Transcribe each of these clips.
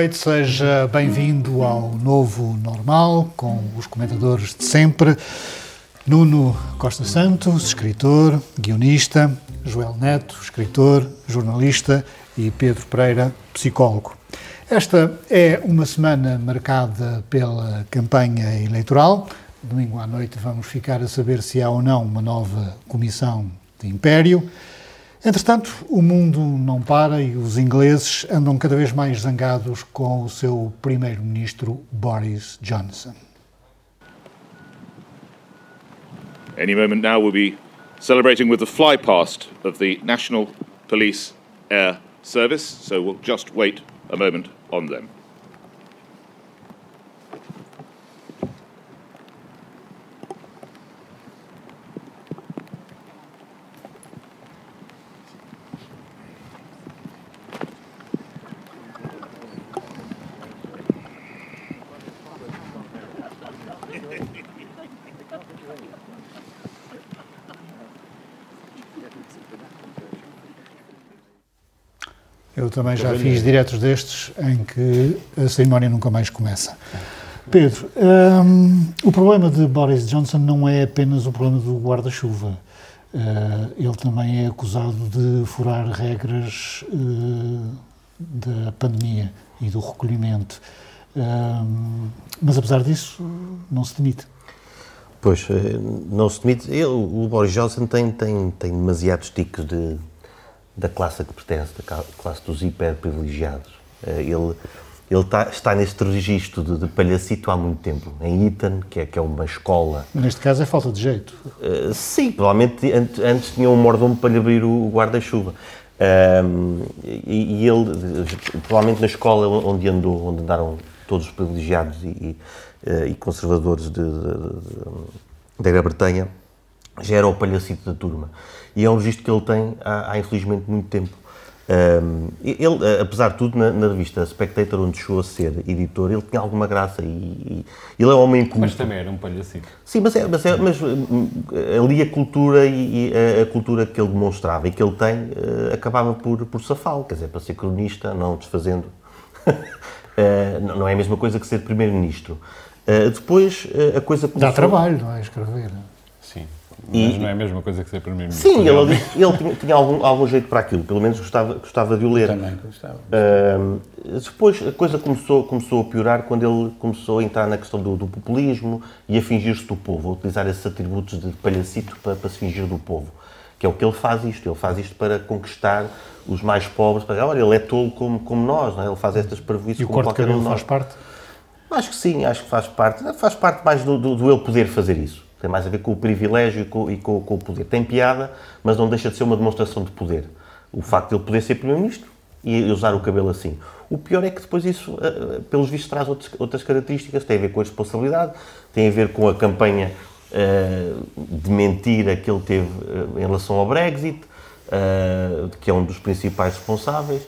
Noite, seja bem-vindo ao Novo Normal, com os comentadores de sempre. Nuno Costa Santos, escritor, guionista, Joel Neto, escritor, jornalista e Pedro Pereira, psicólogo. Esta é uma semana marcada pela campanha eleitoral. Domingo à noite vamos ficar a saber se há ou não uma nova comissão de império. Entretanto, o mundo não para e os ingleses andam cada vez mais zangados com o seu primeiro-ministro Boris Johnson. Any moment now we'll be celebrating with the fly past of the National Police Air Service, so we'll just wait a moment on them. Eu também já fiz diretos destes em que a cerimónia nunca mais começa. Pedro, um, o problema de Boris Johnson não é apenas o problema do guarda-chuva. Uh, ele também é acusado de furar regras uh, da pandemia e do recolhimento. Uh, mas, apesar disso, não se demite. Pois, eh, não se demite. Ele, o Boris Johnson tem, tem, tem demasiados ticos de, da classe a que pertence, da classe dos hiperprivilegiados. Eh, ele, ele está, está neste registro de, de, palhacito há muito tempo, em Eton, que é, que é uma escola. Neste caso é falta de jeito. Uh, sim, provavelmente antes, antes tinha um mordomo para lhe abrir o guarda-chuva. Um, e, e, ele, provavelmente na escola onde andou, onde andaram todos os privilegiados e, e, uh, e conservadores de, de, de, da Grã-Bretanha, já era o palhacito da turma e é um registro que ele tem há, há infelizmente muito tempo. Um, ele, apesar de tudo, na, na, revista Spectator, onde chegou a ser editor, ele tinha alguma graça e, e ele é um homem culto. Mas também era um palhacito. Sim, mas, é, mas, é, mas hum, ali a cultura e, e a, a, cultura que ele demonstrava e que ele tem uh, acabava por, por safá-lo, quer dizer, para ser cronista, não desfazendo. uh, não é a mesma coisa que ser primeiro-ministro. Uh, depois, a coisa começou... Dá trabalho, não é? Escrever. Sim. Mas e, não é a mesma coisa que ser primeiro-ministro. Sim, ele, ele tinha, tinha, algum, algum jeito para aquilo, pelo menos gostava, gostava de o ler. Também gostava. Uh, depois a coisa começou, começou a piorar quando ele começou a entrar na questão do, do populismo e a fingir-se do povo, a utilizar esses atributos de palhacito para, para se fingir do povo. Que é o que ele faz isto, ele faz isto para conquistar os mais pobres, para olha, ele é tolo como, como nós, não é? ele faz estas e como qualquer um de nós. faz parte? Acho que sim, acho que faz parte. Faz parte mais do, do, do ele poder fazer isso. Tem mais a ver com o privilégio e com, e com, com o poder. Tem piada, mas não deixa de ser uma demonstração de poder. O facto de ele poder ser Primeiro-Ministro e usar o cabelo assim. O pior é que depois isso, eh, eh, pelos vistos, traz outras características. Tem a ver com a responsabilidade, tem a ver com a campanha uh, de mentira que ele teve em relação ao Brexit, que é um dos principais responsáveis.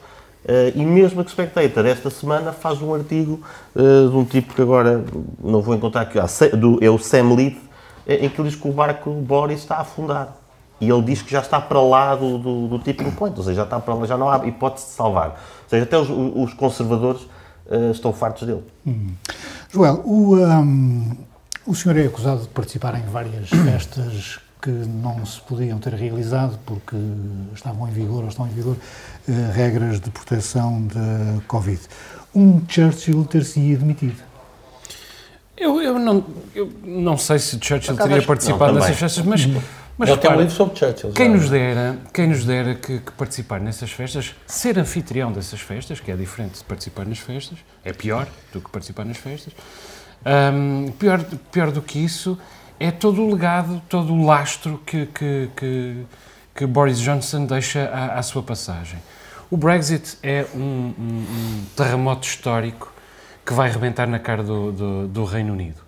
e mesmo a Spectator, esta semana, faz um artigo de um tipo que agora não vou encontrar aqui, é o Sam Leith, em que ele diz que o barco Boris está a afundar. E ele diz que já está para lá do, do, do tipping point, ou seja, já, está para lá, já não há hipótese de salvar. Ou seja, até os, os conservadores uh, estão fartos dele. Hum. Joel, o, um, o senhor é acusado de participar em várias festas que não se podiam ter realizado porque estavam em vigor ou estão em vigor uh, regras de proteção da Covid. Um Churchill ter-se admitido. Eu, eu, não, eu não sei se Churchill teria participado nessas festas, mas, mas Ele tem um livro sobre Churchill. Quem nos dera, quem nos dera que, que, participar nessas festas, ser anfitrião dessas festas, que é diferente de participar nas festas, é pior do que participar nas festas. Um, pior, pior do que isso é todo o legado, todo o lastro que, que, que, que Boris Johnson deixa à, à sua passagem. O Brexit é um, um, um terremoto histórico que vai rebentar na cara do, do, do Reino Unido.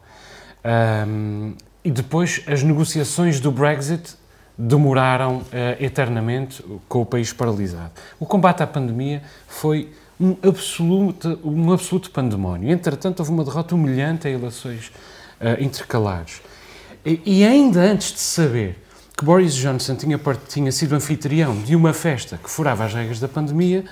Um, e depois as negociações do Brexit demoraram uh, eternamente com o país paralisado. O combate à pandemia foi um absoluto, um absoluto pandemónio. Entretanto, houve uma derrota humilhante em eleições uh, intercalares. E, e, ainda antes de saber que Boris Johnson tinha, tinha sido anfitrião de uma festa que furava as regras da pandemia,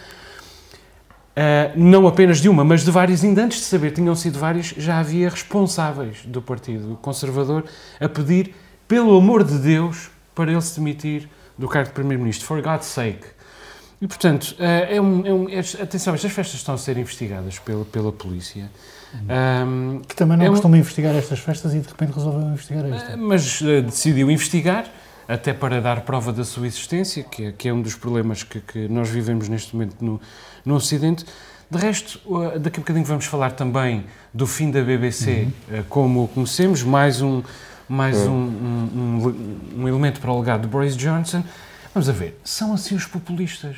Uh, não apenas de uma, mas de várias, ainda antes de saber, tinham sido várias, já havia responsáveis do Partido Conservador a pedir, pelo amor de Deus, para ele se demitir do cargo de Primeiro-Ministro, for God's sake. E, portanto, uh, é um, é um, é, atenção, estas festas estão a ser investigadas pela, pela polícia. Um, que também não é costuma um, investigar estas festas e de repente resolveu investigar esta. Uh, mas decidiu investigar, até para dar prova da sua existência, que é, que é um dos problemas que, que nós vivemos neste momento no, no Ocidente. De resto, daqui a bocadinho vamos falar também do fim da BBC uhum. Eh, como o conhecemos, mais um, mais uhum. um, um, um, elemento para o legado de Boris Johnson. Vamos a ver, são assim os populistas.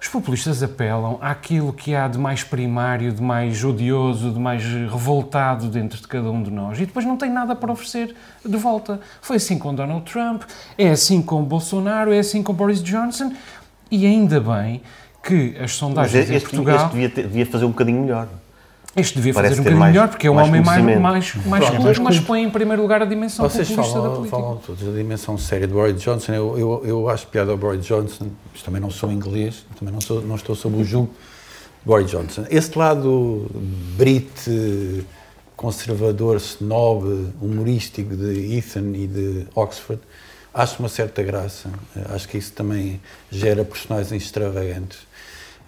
Os populistas apelam àquilo que há de mais primário, de mais odioso, de mais revoltado dentro de cada um de nós e depois não tem nada para oferecer de volta. Foi assim com Donald Trump, é assim com Bolsonaro, é assim com Boris Johnson e ainda bem que as sondagens este, em Portugal... Este devia, ter, devia fazer um bocadinho melhor. Este devia Parece fazer um bocadinho mais, melhor, porque é um homem mais, mais, mais culto, mas põe em primeiro lugar a dimensão Vocês populista falam, da política. falam todos da dimensão séria de Boris Johnson. Eu, eu, eu acho piada ao Boris Johnson, mas também não sou inglês, também não, sou, não estou sob o jugo de Boris Johnson. Esse lado brit, conservador, snob, humorístico de Ethan e de Oxford, acho uma certa graça. Acho que isso também gera personagens extravagantes.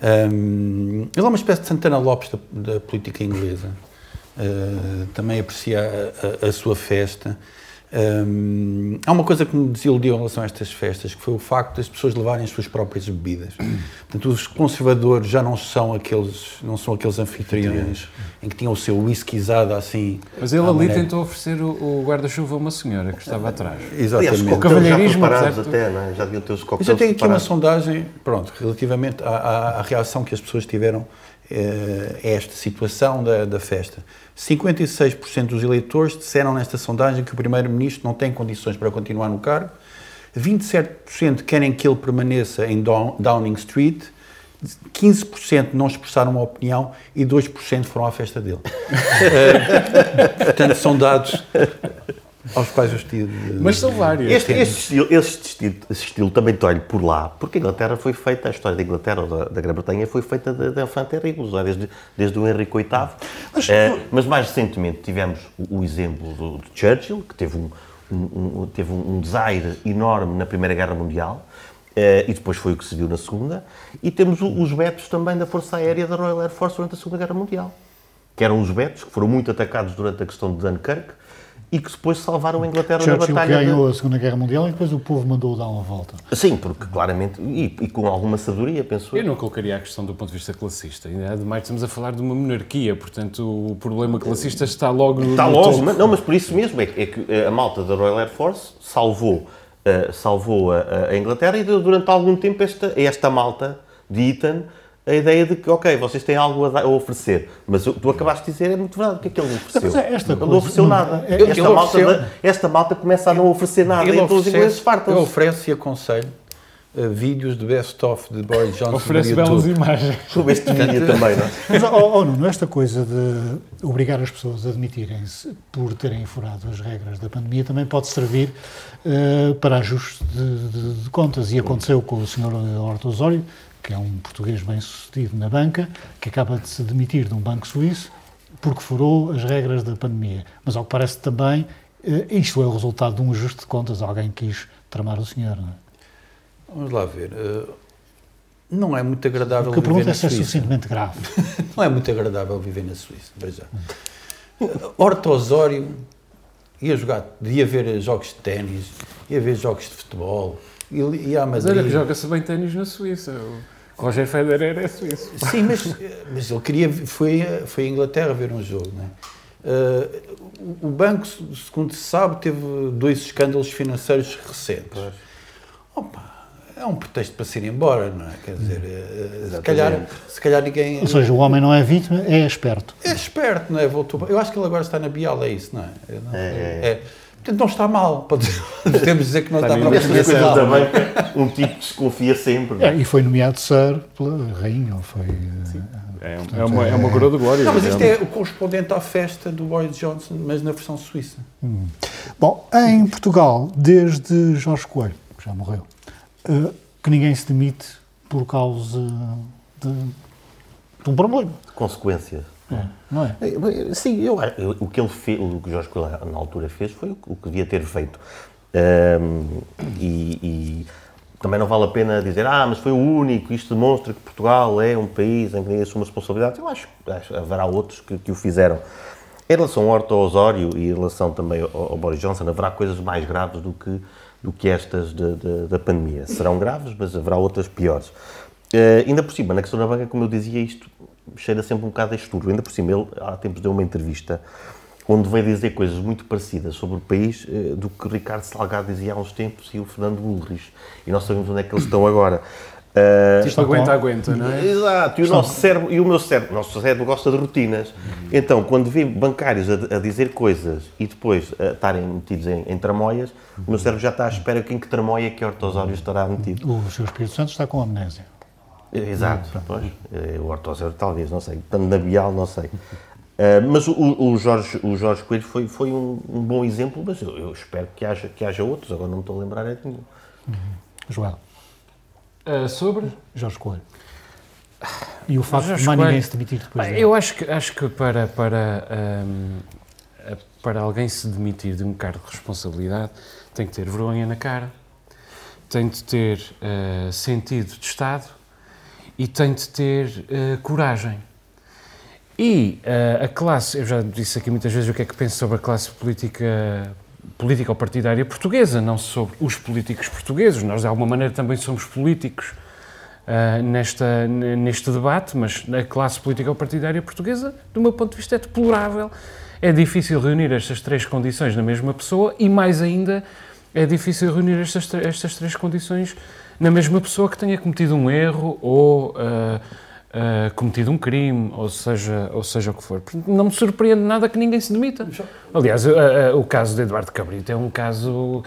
Um, ele é uma espécie de Santana Lopes da, da política inglesa. Uh, também aprecia a, a, a sua festa. Um, há uma coisa que me desiludiu em relação a estas festas, que foi o facto das pessoas levarem as suas próprias bebidas. Portanto, os conservadores já não são aqueles, não são aqueles anfitriões em que tinham o seu whiskyzado assim. Mas ele ali maneira... tentou oferecer o, o guarda-chuva a uma senhora que estava atrás. Exatamente. Aliás, o cavalheirismo já até, não é? já deviam ter os coquetéis Eu tenho aqui uma sondagem, pronto, relativamente à, à, à reação que as pessoas tiveram esta situação da, da festa. 56% dos eleitores disseram nesta sondagem que o Primeiro-Ministro não tem condições para continuar no cargo, 27% querem que ele permaneça em Downing Street, 15% não expressaram uma opinião e 2% foram à festa dele. uh, portanto, são dados aos quais eu estive. Mas são vários. Este, este, estilo, este estilo, estilo também tolho por lá, porque a Inglaterra foi feita, a história da Inglaterra ou da, da Grã-Bretanha foi feita de, de enfant terrible, desde, desde o Henrique VIII. Mas, é, mas mais recentemente tivemos o, o exemplo do, do, Churchill, que teve um, um, um, teve um desaire enorme na Primeira Guerra Mundial. Uh, e depois foi o que se viu na Segunda. E temos o, os vetos também da Força Aérea da Royal Air Force durante a Segunda Guerra Mundial, que eram os vetos que foram muito atacados durante a questão de Dunkirk, e que depois salvaram a Inglaterra Churchill da batalha. ganhou de... a Segunda Guerra Mundial e depois o povo mandou dar uma volta. Sim, porque claramente, e, e com alguma sabedoria, penso eu. Eu não colocaria a questão do ponto de vista classista. Ademais, estamos a falar de uma monarquia, portanto, o problema classista está logo no. Está logo, mas, não, mas por isso mesmo é que, é que a malta da Royal Air Force salvou, uh, salvou a, a, Inglaterra e durante algum tempo esta, esta malta de Eton a ideia de que, ok, vocês têm algo a, a oferecer, mas tu acabaste de dizer, é muito verdade, o que é que ele ofereceu? Mas é esta ele coisa, não ofereceu nada. É, esta, malta ofereceu, esta malta começa a não oferecer nada, ele então os ingleses fartam Ele oferece e aconselho uh, vídeos de best-of de Boris Johnson Oferece belas imagens. Sobre este vídeo também, não é? Mas, oh, oh, Nuno, esta coisa de obrigar as pessoas a admitirem-se por terem furado as regras da pandemia também pode servir uh, para ajuste de, de, de, contas. E aconteceu com o Sr. Horto Osório, que é um português bem sucedido na banca, que acaba de se demitir de um banco suíço porque furou as regras da pandemia. Mas, ao que parece também, eh, isto é o resultado de um ajuste de contas. Alguém quis tramar o senhor, não é? Vamos lá ver. Eh, não é muito agradável Porque viver na Suíça. a pergunta é suficientemente grave. não é muito agradável viver na Suíça, veja. Horta Osório ia jogar, ia ver jogos de ténis, ia ver jogos de futebol, ia a Madrid. Mas olha, joga-se bem ténis na Suíça. Roger Federer é suíço. Sim, mas, mas ele queria, foi, foi à Inglaterra ver um jogo, não é? Uh, o banco, segundo se sabe, teve dois escândalos financeiros recentes. Opa, é um pretexto para se ir embora, não é? Quer dizer, eh, se calhar, se calhar ninguém. Ou seja, o homem não é vítima, é esperto. É esperto, não é? Voltou. Eu acho que ele agora está na Bial, é isso, não é? Não- é. Portanto, não está mal. Pode- Podemos dizer que não está, Está propriamente mal. banca, um tipo desconfia sempre. é? É, e foi nomeado Sir pela rainha, ou foi... eh, É, é uma, é uma coroa de glória. Não, mas isto é o correspondente à festa do Boris Johnson, mas na versão suíça. Bom, em Portugal, desde Jorge Coelho, que já morreu, eh, que ninguém se demite por causa de, de um problema, Consequências. não é? Eh, Sim, eu, o que ele fez, o que Jorge Coelho na altura fez foi o que- devia ter feito. Ahm, e, e também não vale a pena dizer, ah, mas foi o único, isto demonstra que Portugal é um país em que ninguém assume responsabilidade. Eu acho que haverá outros que, que o fizeram. Em relação ao Horto Osório e em relação também ao, ao Boris Johnson, haverá coisas mais graves do que, do que estas de- de- da pandemia. Serão graves, mas haverá outras piores. Eh, ainda por cima, na questão da banca, como eu dizia, isto cheira sempre um bocado a estúpido. Ainda por cima, ele há tempos deu uma entrevista onde veio dizer coisas muito parecidas sobre o país eh, do que Ricardo Salgado dizia há uns tempos e o Fernando Ulrich. E nós sabemos onde é que eles estão agora. Eh, Isto aguenta, aguenta, não é? Exato, e o nosso cérebro, e o meu cérebro, nosso cérebro gosta de rotinas. Então, quando vê bancários a, a dizer coisas e depois a estarem metidos em, em tramóias, o meu cérebro já está à espera que em que tramóia que Hortosório estará metido. O seu Espírito Santo está com amnésia. Exato, pois, eh, o Hortosório talvez, não sei, tanto na Bial, não sei. Eh, mas o, o Jorge, o Jorge Coelho foi, foi um, um bom exemplo, mas eu, eu espero que haja, que haja outros, agora não me estou a lembrar é de nenhum. Joel, Ah, sobre? Jorge Coelho. E o facto Jorge de ninguém se demitir depois dele. Eu acho que, acho que para, para, ahm, a- para alguém se demitir de um cargo de responsabilidade tem que ter vergonha na cara, tem de ter ah, sentido de Estado e tem de ter ah, coragem. E ah, a classe, eu já disse aqui muitas vezes o que é que penso sobre a classe política política ou partidária portuguesa, não sobre os políticos portugueses. Nós, de alguma maneira, também somos políticos ah, nesta, neste debate, mas a classe política ou partidária portuguesa, do meu ponto de vista, é deplorável. É difícil reunir estas três condições na mesma pessoa e, mais ainda, é difícil reunir estas, estas três condições na mesma pessoa que tenha cometido um erro ou ah, ah, cometido um crime, ou seja, ou seja o que for. Não me surpreende nada que ninguém se demita. Aliás, ah, o caso de Eduardo Cabrita é um caso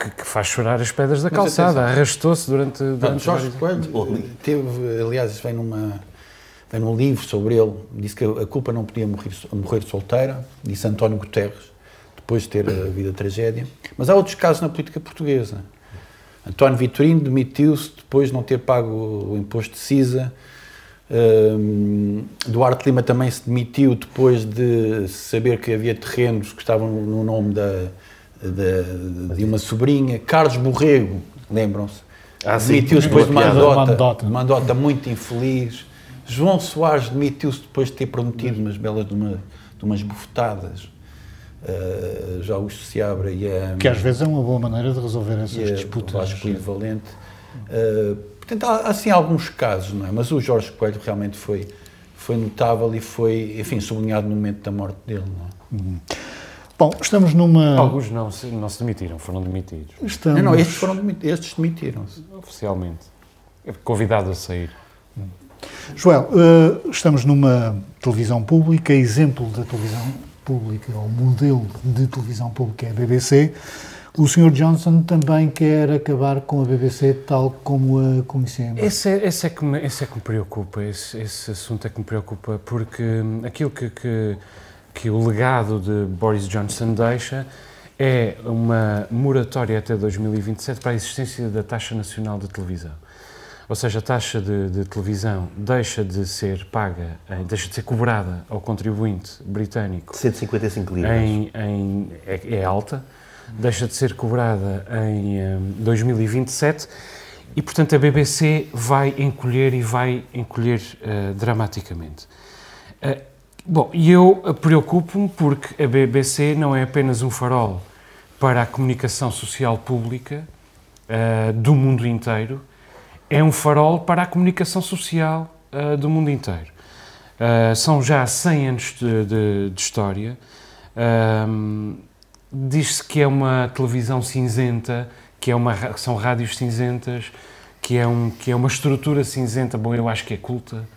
que, que faz chorar as pedras da Mas calçada. Arrastou-se durante, durante Jorge vários- Coelho teve, aliás, vem, numa, vem num livro sobre ele, disse que a culpa não podia morrer, morrer solteira, disse António Guterres, depois de ter havido a tragédia. Mas há outros casos na política portuguesa. António Vitorino demitiu-se depois de não ter pago o imposto de CISA. Hum, Duarte Lima também se demitiu depois de saber que havia terrenos que estavam no nome da, da- de uma sobrinha. Carlos Borrego, lembram-se? Ah, demitiu-se depois de uma andota muito infeliz. João Soares demitiu-se depois de ter prometido umas belas de, uma- de umas bufetadas. Uh, já o Seabra e a, Que às vezes é uma boa maneira de resolver essas e a disputas. Vasco Lido Valente. Uh, portanto, há assim alguns casos, não é? Mas o Jorge Coelho realmente foi, foi notável e foi, enfim, sublinhado no momento da morte dele, não é? Bom, estamos numa. Alguns não se, não se demitiram, foram demitidos, Estamos... Não, não, estes, foram, demit- estes demitiram-se. oficialmente. Convidado a sair. Joel, eh, estamos numa televisão pública, exemplo da televisão pública, ou modelo de televisão pública é a BBC. O Sr. Johnson também quer acabar com a BBC tal como a conhecemos. Esse é, esse é, que, me, esse é que me preocupa, esse, esse assunto é que me preocupa, porque hum, aquilo que, que, que o legado de Boris Johnson deixa é uma moratória até 2027 para a existência da taxa nacional de televisão. Ou seja, a taxa de, de televisão deixa de ser paga, eh, deixa de ser cobrada ao contribuinte britânico 155 libras. em, em- é, é alta, deixa de ser cobrada em hum, 2027 e, portanto, a BBC vai encolher e vai encolher eh, dramaticamente. Eh, bom, e eu eh, preocupo-me porque a BBC não é apenas um farol para a comunicação social pública eh, do mundo inteiro, é um farol para a comunicação social eh, do mundo inteiro. Uh, são já 100 anos de, de- de história. Um, Diz-se que é uma televisão cinzenta, que é uma, ra- são rádios cinzentas, que é, um, que é uma estrutura cinzenta, bom, eu acho que é culta,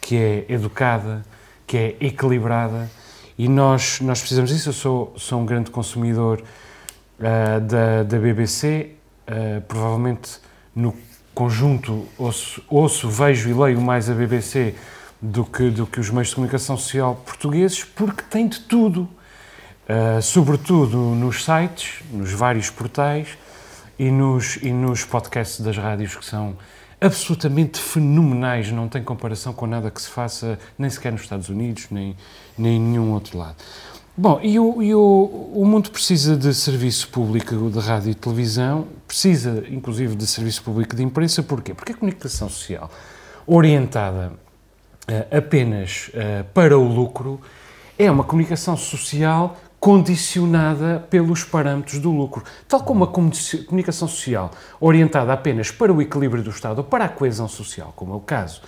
que é educada, que é equilibrada e nós, nós precisamos disso. Eu sou, sou um grande consumidor uh, da, da BBC, uh, provavelmente no conjunto ouço, ouço, vejo e leio mais a BBC do que, do que os meios de comunicação social portugueses, porque tem de tudo, uh, sobretudo nos sites, nos vários portais e nos, e nos podcasts das rádios que são absolutamente fenomenais, não tem comparação com nada que se faça nem sequer nos Estados Unidos, nem, nem em nenhum outro lado. Bom, e, o, e o, o mundo precisa de serviço público de rádio e televisão, precisa inclusive de serviço público de imprensa, porquê? Porque a comunicação social orientada uh, apenas uh, para o lucro é uma comunicação social condicionada pelos parâmetros do lucro. Tal como a comunicação social orientada apenas para o equilíbrio do Estado ou para a coesão social, como é o caso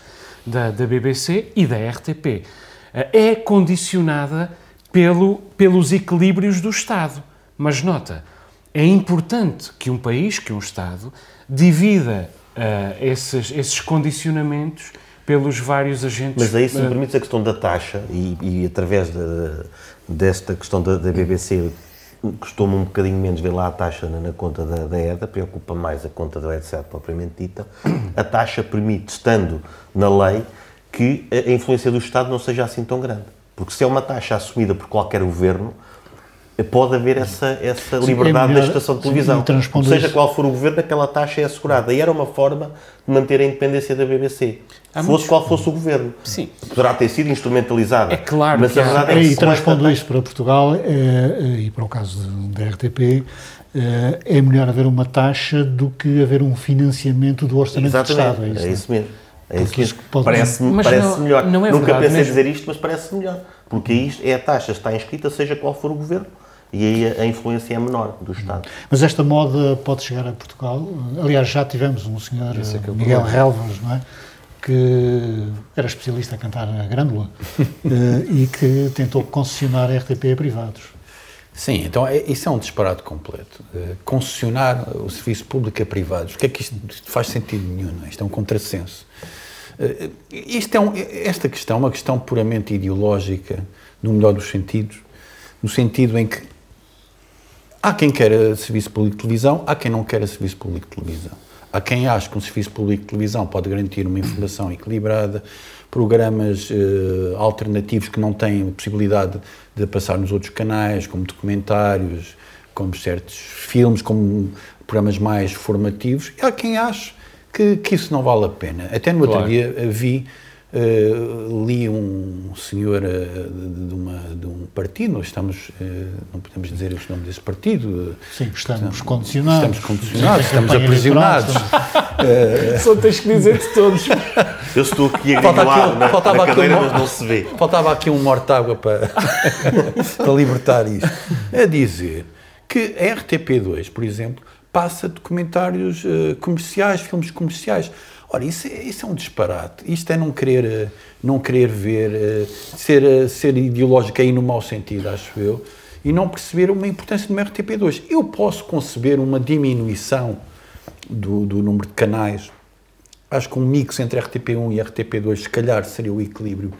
da, da BBC e da RTP, eh, é condicionada pelo, pelos equilíbrios do Estado. Mas nota, é importante que um país, que um Estado, divida uh, esses, esses condicionamentos pelos vários agentes. Mas aí, se me permites a questão da taxa, e, e através de, desta questão da, da BBC, costuma um bocadinho menos ver lá a taxa na, na conta da, da EDA, preocupa mais a conta da EDSAT propriamente dita. A taxa permite, estando na lei, que a influência do Estado não seja assim tão grande. Porque se é uma taxa assumida por qualquer governo, pode haver essa, essa sim, liberdade é melhor, da estação de televisão. Sim, seja qual for o governo, aquela taxa é assegurada. E era uma forma de manter a independência da BBC. Há fosse muitos... qual fosse o governo. Sim. Poderá ter sido instrumentalizada. É claro mas que a verdade é, é E transpondo isto para Portugal é, e para o caso da RTP, é, é melhor haver uma taxa do que haver um financiamento do orçamento Exatamente. do Estado. É isso, é isso mesmo. É isso mesmo. Parece, parece não, melhor. Não é Nunca verdade, pensei mesmo. dizer isto, mas parece melhor. Porque isto é a taxa, está inscrita, seja qual for o governo e aí a influência é menor do Estado. Mas esta moda pode chegar a Portugal? Aliás, já tivemos um senhor, é Miguel Relvas, não é? que era especialista a cantar a grândola eh, e que tentou concessionar a RTP a privados. Sim, então é, isso é um disparate completo. Uh, concessionar o serviço público a privados, o que é que isto faz sentido nenhum? Não é? Isto é um contrassenso. Uh, isto é um, esta questão é uma questão puramente ideológica, no melhor dos sentidos, no sentido em que Há quem queira serviço público de televisão, há quem não queira serviço público de televisão. Há quem ache que um serviço público de televisão pode garantir uma informação equilibrada, programas uh, alternativos que não têm possibilidade de passar nos outros canais, como documentários, como certos filmes, como programas mais formativos. E há quem ache que, que isso não vale a pena. Até no claro. outro dia vi Uh, li um senhor uh, de, de, uma, de, um partido, nós estamos, uh, não podemos dizer o nome desse partido. Sim, estamos condicionados. Estamos condicionados, estamos aprisionados. Só tens que dizer de todos. Eu estou aqui a gringolar na, faltava na cadeira, um, mas não se vê. Faltava aqui um mortágua para, para libertar isto. A dizer que a RTP2, por exemplo, passa documentários comerciais, filmes comerciais. Ora, isso é, isso é um disparate. Isto é não querer, não querer ver, eh, ser, eh, ser ideológico aí no mau sentido, acho eu, e não perceber uma importância do RTP2. Eu posso conceber uma diminuição do, do número de canais. Acho que um mix entre RTP1 e RTP2, se calhar, seria o equilíbrio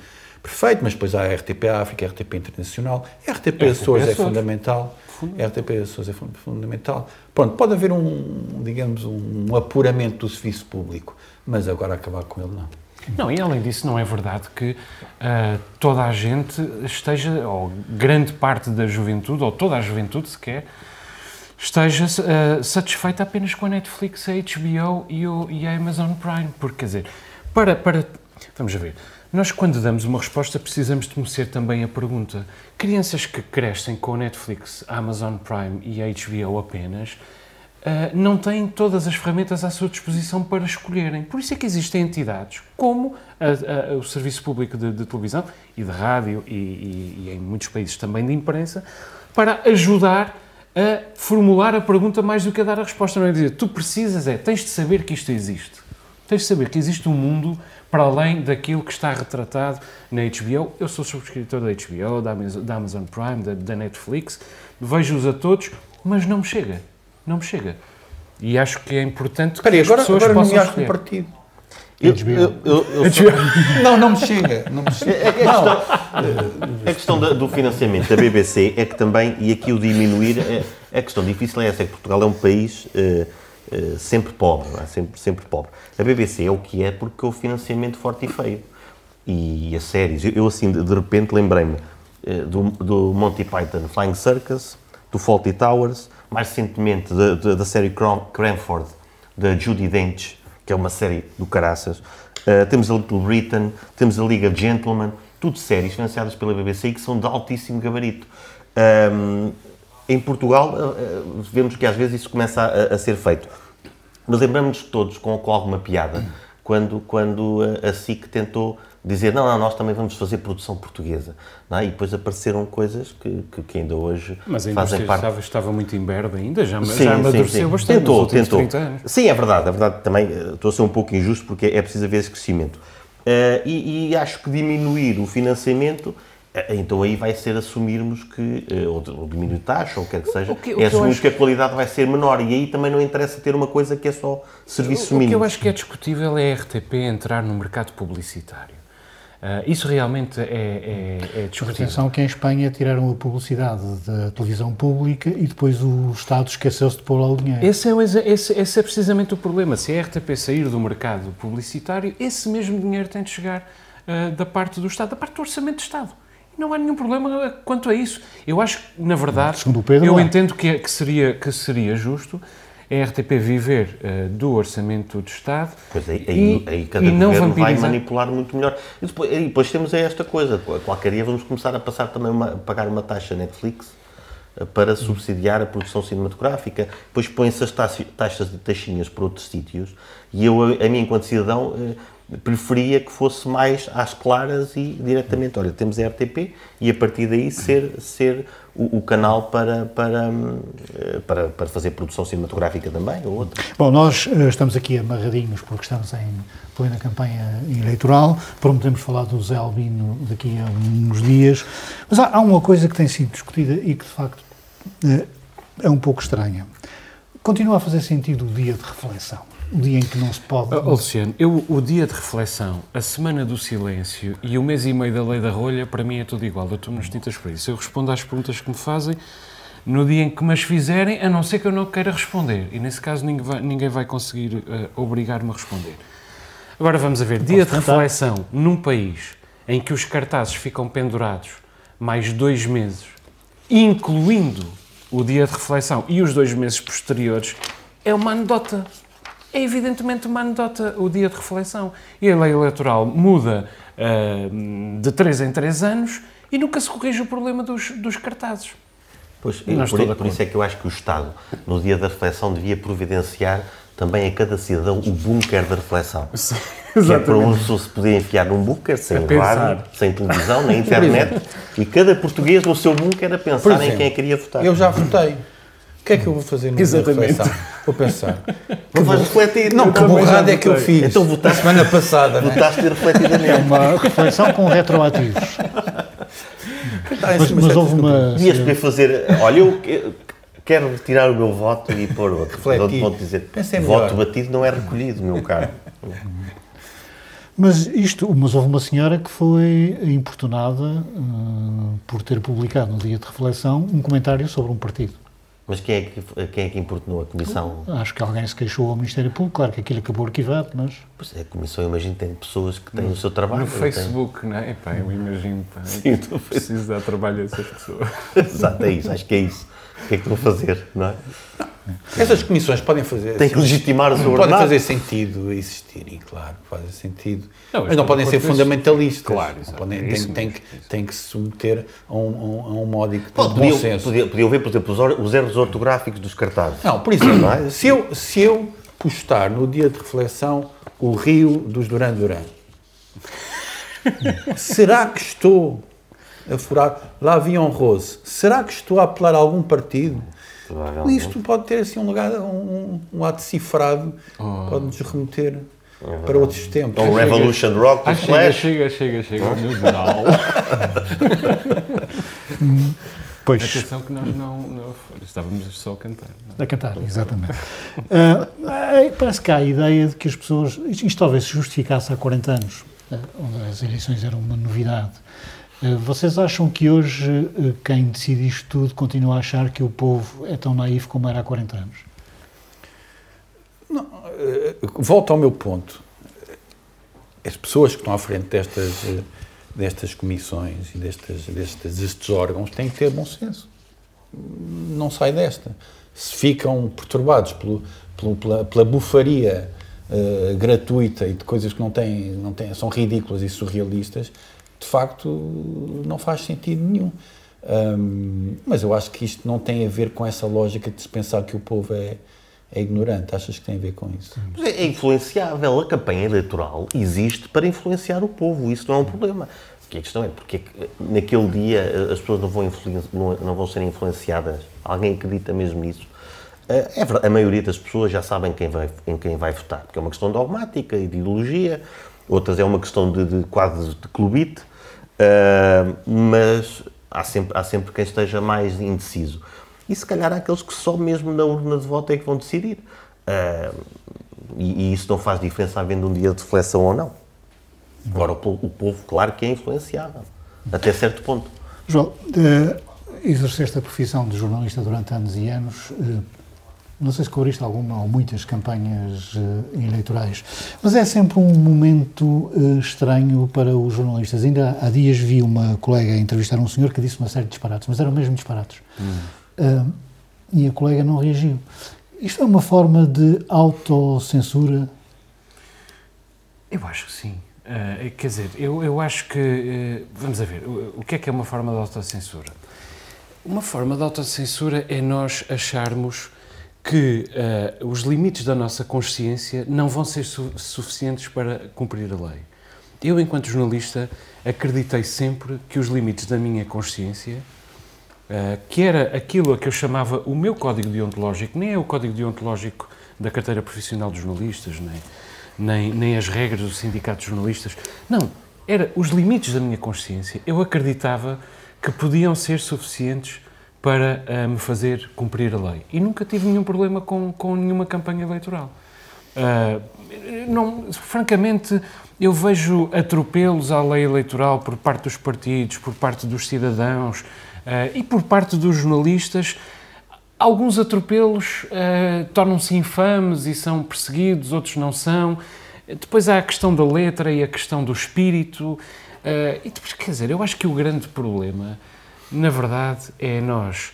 perfeito, mas depois há a RTP África, a RTP Internacional, a RTP Açores é fundamental. RTP Açores é fundamental. Pronto, pode haver um, digamos, um apuramento do serviço público, mas agora acabar com ele não. Não, e além disso, não é verdade que uh, toda a gente esteja, ou grande parte da juventude, ou toda a juventude sequer, esteja uh, satisfeita apenas com a Netflix, a HBO e, o, e a Amazon Prime. Porque, quer dizer, para, para. Vamos ver. Nós, quando damos uma resposta, precisamos de conhecer também a pergunta. Crianças que crescem com Netflix, Amazon Prime e HBO apenas uh, não têm todas as ferramentas à sua disposição para escolherem. Por isso é que existem entidades como a, a, o Serviço Público de, de, Televisão e de Rádio e, e, e, em muitos países também de imprensa para ajudar a formular a pergunta mais do que a dar a resposta. Não é dizer, tu precisas, é, tens de saber que isto existe. Tens de saber que existe um mundo para além daquilo que está retratado na HBO. Eu sou subscritor da HBO, da Amazon Prime, da, da Netflix, vejo-os a todos, mas não me chega não me chega. E acho que é importante Espera aí, que as agora, pessoas agora possam nomeaste um escolher. partido. Eu, eu, eu, eu sou- Não, não me chega. Não me chega. É que a questão, a questão da- do financiamento da BBC é que também, e aqui o diminuir, é, a questão difícil é essa, é que Portugal é um país eh, eh, sempre pobre, é? sempre, sempre pobre. A BBC é o que é porque houve financiamento forte e feio. E as séries, eu, eu, assim, de, repente lembrei-me eh, do, do Monty Python Flying Circus, do Fawlty Towers, mais recentemente da, da, da série Cran- Cranford, da Judy Dench, que é uma série do caraças. Uh, temos a Little Britain, temos a League of Gentlemen, tudo séries financiadas pela BBC que são de altíssimo gabarito. Um, em Portugal, uh, uh, vemos que às vezes isso começa a, a ser feito. Mas lembramos todos com, com alguma piada quando, quando a, a SIC tentou dizer não, não, nós também vamos fazer produção portuguesa. Não é? E depois apareceram coisas que, que, que ainda hoje Mas a fazem parte estava, estava muito em berda ainda, já, Sim, já sim, amadureceu sim. bastante Tentou, tentou. 30 anos. Sim, é verdade, é verdade. Também eh, estou a ser um pouco injusto porque é preciso haver esse crescimento. Eh, e, e acho que diminuir o financiamento, eh, então aí vai ser assumirmos que, eh, ou, diminuir taxa, ou o que quer que seja, O que- o é que assumirmos acho- que a qualidade vai ser menor. E aí também não interessa ter uma coisa que é só serviço O que mínimo. eu acho que é discutível é a RTP entrar no mercado publicitário. Ah, isso realmente é, é, é discutível. atenção que em Espanha tiraram a publicidade da televisão pública e depois o Estado esqueceu-se de pôr lá o dinheiro. Esse é, esse, esse é precisamente o problema. Se a RTP sair do mercado publicitário, esse mesmo dinheiro tem de chegar ah, da parte do Estado, da parte do Orçamento de Estado. Não há nenhum problema quanto a isso. Eu acho que, na verdade, Segundo o Pedro, eu há. entendo que, é- que, seria, que seria justo a RTP viver ah, do Orçamento do Estado Pois aí, aí, e, aí cada e não governo vai manipular muito melhor. E depois, e depois temos aí esta coisa, qualquer dia vamos começar a passar também uma, a pagar uma taxa Netflix eh, para subsidiar a produção cinematográfica. Depois põem-se as taxas de taxinhas por outros sítios e eu, a a mim, enquanto cidadão, eh, preferia que fosse mais às claras e diretamente, olha, temos a RTP e a partir daí ser, ser o, o canal para, para, eh, para, para fazer produção cinematográfica também, ou outra. Bom, nós eh, estamos aqui amarradinhos porque estamos em plena campanha eleitoral. Prometemos falar do Zé Albino daqui a uns dias. Mas há, há uma coisa que tem sido discutida e que, de facto, eh, é um pouco estranha. Continua a fazer sentido o dia de reflexão. O dia em que não se pode... Oh, Luciano, eu, o dia de reflexão, a semana do silêncio e o mês e meio da lei da rolha, para mim é tudo igual. Eu estou nas tintas por isso. Eu respondo às perguntas que me fazem no dia em que me as fizerem, a não ser que eu não queira responder. E nesse caso ninguém vai, ninguém vai conseguir eh, obrigar-me a responder. Agora vamos a ver. Dia de tentar. reflexão num país em que os cartazes ficam pendurados mais dois meses, incluindo o dia de reflexão e os dois meses posteriores, é uma anedota. É evidentemente uma anedota o dia de reflexão. E a lei eleitoral muda ah, de três em três anos e nunca se corrige o problema dos, dos cartazes. Pois, eu- por, de por isso é que eu acho que o Estado, no dia da reflexão, devia providenciar também a cada cidadão o bunker da reflexão. Que é para onde se poder enfiar num bunker, sem rádio, sem televisão, nem internet, e cada português no seu bunker a pensar em exemplo, quem é que queria votar. Eu já votei. O que é que eu vou fazer no Exatamente. reflexão? Vou pensar. Não vais refletir. Não, que borrada é que eu fiz Então na votaste, semana passada, né? votaste refletidamente. Uma reflexão com retroativos. Em Mas, mas houve uma... Devias poder fazer. Olha, eu que- quero retirar o meu voto e pôr outro. Refletir. Vou dizer: Pensei voto melhor. batido não é recolhido, meu caro. Mas isto, mas houve uma senhora que foi importunada eh, por ter publicado no dia de reflexão um comentário sobre um partido. Mas quem é que, quem é que importunou a Comissão? Acho que alguém se queixou ao Ministério Público, claro que aquilo acabou arquivado, mas Pois é, a Comissão, eu imagino, tem pessoas que têm o seu trabalho. No? Facebook, não é? Epá, eu imagino. Pá, Sim, no preciso dar trabalho a essas pessoas. Exato, é isso, acho que é isso. O que é que estão a fazer, não é? Essas comissões podem fazer. Tem que legitimar o seu Podem ordenado. fazer sentido existirem, claro, fazem sentido. Não, mas não estou podem de ser fundamentalistas. Claro, Não podem- é tem, isso tem que, tem que se submeter a um, a um, a um módico de Pô, bom Podiam, senso. podia, podiam ver, por exemplo, os, or- os erros ortográficos dos cartazes. Não, por exemplo, Não é? se, eu, se eu postar no dia de reflexão o Rio dos Duran Duran, será que estou a furar L'Avion Rose? Será que estou a apelar a algum partido? Provavelmente. Isto pode ter assim um lugar, um, um lado cifrado, pode-nos remeter para outros tempos. Ou Revolution Rock do Ah, chega, Flash. chega, chega, chega. No geral. Pois. Atenção que nós não, não estávamos só a cantar. Não. A cantar, exatamente. uh, parece que há a ideia de que as pessoas. Isto talvez se justificasse há 40 anos, uh, onde as eleições eram uma novidade. Uh, vocês acham que hoje quem decide isto tudo continua a achar que o povo é tão naif como era há 40 anos? Não, volto ao meu ponto. As pessoas que estão à frente destas destas comissões e destas, destes, destes órgãos têm que ter bom senso. Não sai desta. Se ficam perturbados pelo, pelo pela, pela bufaria uh, gratuita e de coisas que não têm, não têm, são ridículas e surrealistas, de facto não faz sentido nenhum. Um, mas eu acho que isto não tem a ver com essa lógica de se pensar que o povo é, é ignorante. Achas que tem a ver com isso? É influenciável. A campanha eleitoral existe para influenciar o povo. Isso não é um problema. a questão é porque naquele dia eh, as pessoas não vão, não vão ser influenciadas. Alguém acredita mesmo nisso? Eh, é verdade, a maioria das pessoas já sabem quem vai, em quem vai votar, porque é uma questão dogmática e de ideologia, outras é uma questão de, de quase de clubite, uh, mas há sempre, há sempre quem esteja mais indeciso e se calhar há aqueles que só mesmo na urna de voto é que vão decidir. Uh, e, e, isso não faz diferença havendo um dia de reflexão ou não. Agora, o, o povo, claro que é influenciável, até certo ponto. João, uh, exerceste a profissão de jornalista durante anos e anos. Uh, não sei se cobriste alguma ou muitas campanhas uh, eleitorais, mas é sempre um momento uh, estranho para os jornalistas. Ainda há dias vi uma colega entrevistar um senhor que disse uma série de disparates, mas eram mesmo disparates. Hum. Uh, e a colega não reagiu. Isto é uma forma de autocensura? Eu acho que sim. Quer dizer, eu, eu acho que. Vamos a ver, o, o, que é que é uma forma de autocensura? Uma forma de autocensura é nós acharmos que uh, os limites da nossa consciência não vão ser su suficientes para cumprir a lei. Eu, enquanto jornalista, acreditei sempre que os limites da minha consciência uh, que era aquilo a que eu chamava o meu código deontológico, nem é o código deontológico da carteira profissional dos jornalistas, nem, nem, nem as regras do sindicato de jornalistas. Não, era os limites da minha consciência. Eu acreditava que podiam ser suficientes para uh, me fazer cumprir a lei. E nunca tive nenhum problema com, com nenhuma campanha eleitoral. Uh, não, francamente, eu vejo atropelos à lei eleitoral por parte dos partidos, por parte dos cidadãos, Uh, e por parte dos jornalistas, alguns atropelos tornam-se infames e são perseguidos, outros não são. Depois há a questão da letra e a questão do espírito. E depois, quer dizer, eu acho que o grande problema, na verdade, é nós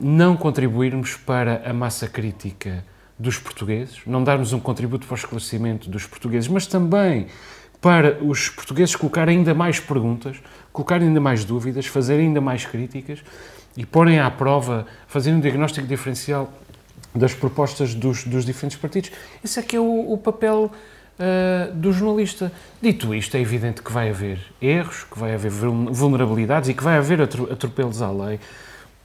não contribuirmos para a massa crítica dos portugueses, não darmos um contributo para o esclarecimento dos portugueses, mas também para os portugueses colocarem ainda mais perguntas, colocarem ainda mais dúvidas, fazerem ainda mais críticas e porem à prova, fazerem um diagnóstico diferencial das propostas dos, dos diferentes partidos. Esse é que é o, o papel uh, do jornalista. Dito isto, é evidente que vai haver erros, que vai haver vulnerabilidades e que vai haver atropelos à lei.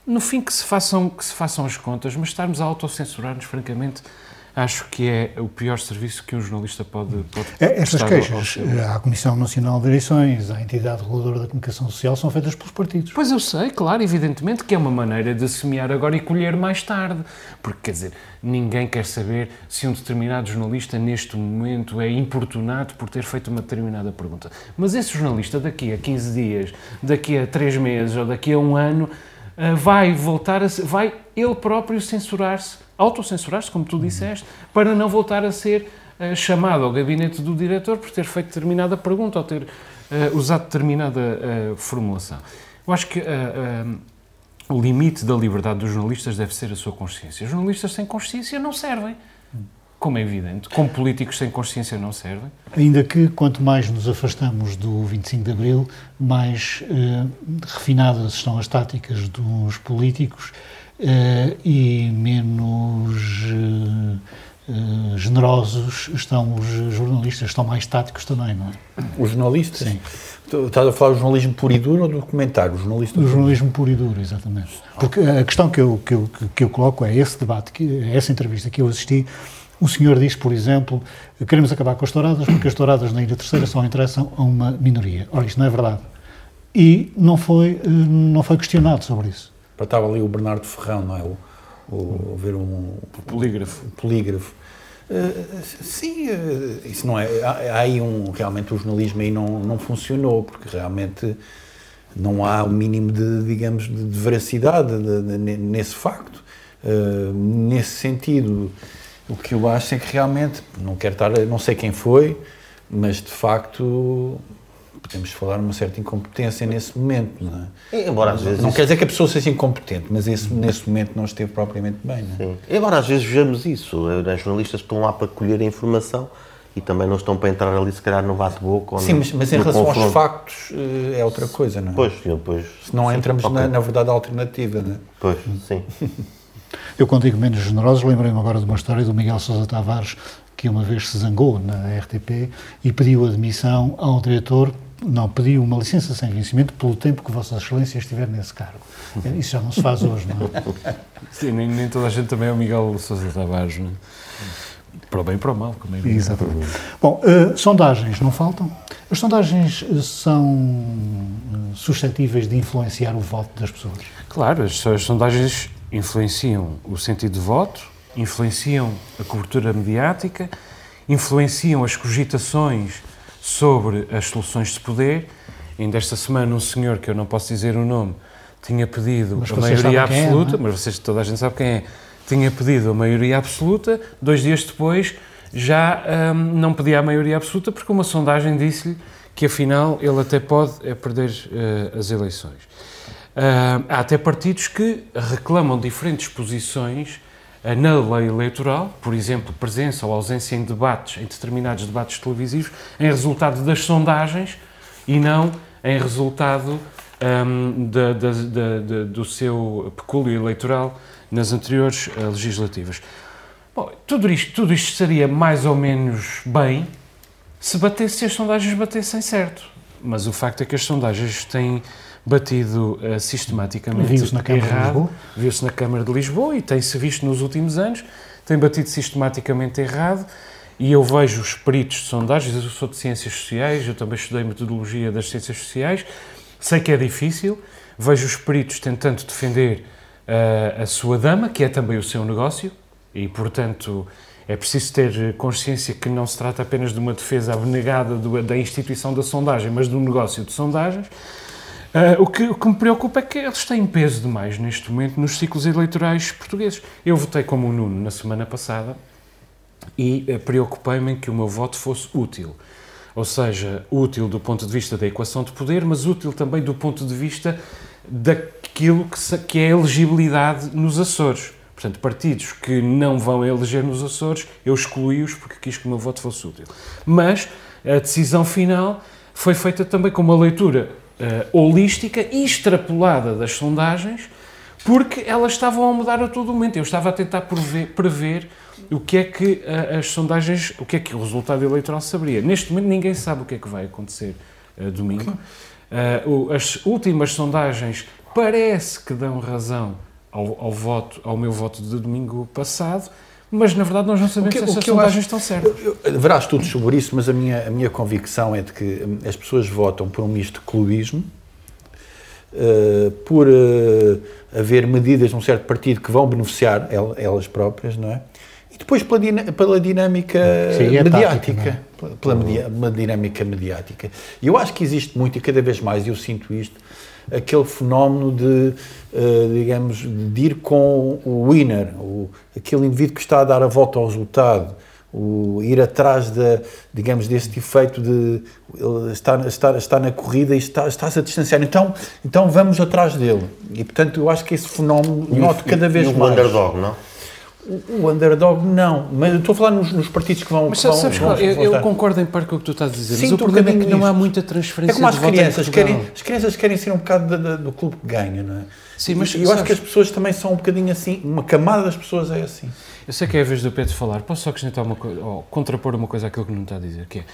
No fim, que se façam, que se façam as contas, mas estarmos a autocensurar-nos, francamente, acho que é o pior serviço que um jornalista pode, pode é, Estas queixas à Comissão Nacional de Eleições, à entidade reguladora da comunicação social, são feitas pelos partidos. Pois eu sei, claro, evidentemente que é uma maneira de semear agora e colher mais tarde. Porque, quer dizer, ninguém quer saber se um determinado jornalista neste momento é importunado por ter feito uma determinada pergunta. Mas esse jornalista daqui a 15 dias, daqui a 3 meses ou daqui a um ano eh, vai voltar a vai ele próprio censurar-se autocensurar-se, como tu disseste, para não voltar a ser uh, chamado ao gabinete do diretor por ter feito determinada pergunta ou ter uh, usado determinada uh, formulação. Eu acho que o limite da liberdade dos jornalistas deve ser a sua consciência. Os jornalistas sem consciência não servem. Como é evidente, como políticos sem consciência não servem. Ainda que quanto mais nos afastamos do 25 de Abril, mais refinadas estão as táticas dos políticos e menos uh, generosos estão os jornalistas, estão mais táticos também, não é? Os jornalistas? Sim. Estás a falar do jornalismo puro e duro ou do documentário? O jornalista do jornalismo puro e duro, exatamente. Porque a questão que eu, que eu, que eu coloco é esse debate, que, essa entrevista que eu assisti, o senhor diz, por exemplo, queremos acabar com as touradas porque as touradas na Ilha Terceira só interessam a uma minoria. Ora, isto não é verdade. e não foi, não foi questionado sobre isso. Estava ali o Bernardo Ferrão, não é? O, o, ver um polígrafo. polígrafo. Uh, sim, uh, isso não é. Há, há, aí um. Realmente o jornalismo aí não, não funcionou, porque realmente não há o mínimo de, digamos, de, de veracidade de, de, nesse facto. Uh, nesse sentido, o que eu acho é que realmente, não quero estar, não sei quem foi, mas de facto podemos falar uma certa incompetência nesse momento, não é? Embora às vezes não isso... quer dizer que a pessoa seja incompetente, mas esse, nesse momento não esteve propriamente bem, não é? Sim. Embora às vezes vejamos isso, os eh, jornalistas estão lá para colher a informação e também não estão para entrar ali se calhar no bate-boca Sim, mas, mas em relação confronto. aos factos eh, é outra coisa, não é? Pois, pois. Se não entramos okay. na, na, verdade alternativa, não é? Pois, sim. Eu, quando digo menos generosos, lembrei-me agora de uma história do Miguel Sousa Tavares, que uma vez se zangou na RTP e pediu admissão ao diretor não, pediu uma licença sem vencimento pelo tempo que Vossa Excelência estiver nesse cargo. Isso já não se faz hoje, não é? Sim, nem, nem toda a gente também é o Miguel Sousa Tavares, não é? Para o bem e para o mal, como é Exatamente. Bom, uh, sondagens não faltam? As sondagens eh, são uh, suscetíveis de influenciar o voto das pessoas? Claro, as, as sondagens influenciam o sentido de voto, influenciam a cobertura mediática, influenciam as cogitações sobre as soluções de poder. Ainda esta semana, um senhor, que eu não posso dizer o nome, tinha pedido mas a maioria é, absoluta, é, mas vocês, toda a gente sabe quem é, tinha pedido a maioria absoluta, dois dias depois já hum, não pedia a maioria absoluta porque uma sondagem disse-lhe que afinal ele até pode é perder uh, as eleições. Uh, há até partidos que reclamam diferentes posições na lei eleitoral, por exemplo, presença ou ausência em debates, em determinados debates televisivos, em resultado das sondagens e não em resultado um, da, da, da, do seu pecúlio eleitoral nas anteriores uh, legislativas. Bom, tudo isto, tudo isto seria mais ou menos bem se batesse, se as sondagens batessem certo. Mas o facto é que as sondagens têm batido uh, sistematicamente viu-se na Câmara errado, de Lisboa. Viu-se na Câmara de Lisboa e tem-se visto nos últimos anos, tem batido sistematicamente errado e eu vejo os peritos de sondagens, eu sou de ciências sociais, eu também estudei metodologia das ciências sociais, sei que é difícil, vejo os peritos tentando defender uh, a sua dama, que é também o seu negócio, e portanto é preciso ter consciência que não se trata apenas de uma defesa abnegada do, da instituição da sondagem, mas do negócio de sondagens. Uh, o, que, o, que, me preocupa é que eles têm peso demais neste momento nos ciclos eleitorais portugueses. Eu votei como o Nuno na semana passada e uh, preocupei-me em que o meu voto fosse útil. Ou seja, útil do ponto de vista da equação de poder, mas útil também do ponto de vista daquilo que, se, que é a elegibilidade nos Açores. Portanto, partidos que não vão eleger nos Açores, eu excluí-os porque quis que o meu voto fosse útil. Mas a decisão final foi feita também com uma leitura holística e extrapolada das sondagens, porque elas estavam a mudar a todo momento. Eu estava a tentar prever, prever o que é que uh, as sondagens, o que é que o resultado eleitoral saberia. Neste momento ninguém sabe o que é que vai acontecer uh, domingo. O, as últimas sondagens parece que dão razão ao, ao, voto, ao meu voto de domingo passado, mas na verdade nós não sabemos que, se as sondagens acho, estão certas. Haverá estudos sobre isso, mas a minha, a minha convicção é de que hum, as pessoas votam por um misto de clubismo, uh, por uh, haver medidas num certo partido que vão beneficiar elas próprias, não é? Depois pela, pela dinâmica Sim, é mediática. Tática, é? Pela, pela dinâmica mediática. E eu acho que existe muito, e cada vez mais eu sinto isto, aquele fenómeno de, uh, digamos, de ir com o winner, o, aquele indivíduo que está a dar a volta ao resultado, o ir atrás da, digamos, deste efeito de estar, estar, estar na corrida e está, está-se a distanciar. Então, então vamos atrás dele. E, portanto, eu acho que esse fenómeno noto cada vez e mais. o underdog, não? O underdog não, mas eu estou a falar nos, nos partidos que vão. Mas sabes, vão, vão, eu, eu, concordo em parte com o que tu estás a dizer, Sinto mas o problema é que não há muita transferência. É como as crianças, querem, as crianças querem ser um bocado do, do clube que ganha, não é? Sim, mas e, eu acho que as pessoas também são um bocadinho assim, uma camada das pessoas é assim. Eu sei que é a vez do Pedro falar, posso só acrescentar uma coisa, ou contrapor uma coisa àquilo que não está a dizer, que é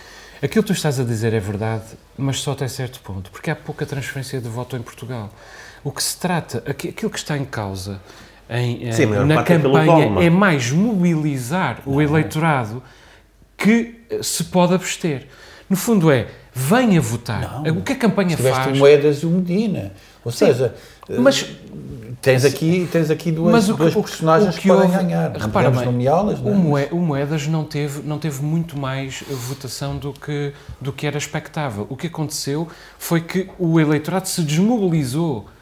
aquilo que tu estás a dizer é verdade, mas só até certo ponto, porque há pouca transferência de voto em Portugal. O que se trata, aquilo que está em causa em, Sim, na é campanha é mais mobilizar o eleitorado que se pode abster. No fundo é venha votar. o que a campanha faz? Moedas e o Medina. Ou seja, mas- eh, tens aqui, tens aqui duas, Mas o que- duas o que- personagens o que, podem houve- ganhar. Não Repara bem, nomeá-las, não o, é? Moe- o Moedas não teve, não teve muito mais votação do que, do que era expectável. O que aconteceu foi que o eleitorado se desmobilizou eh,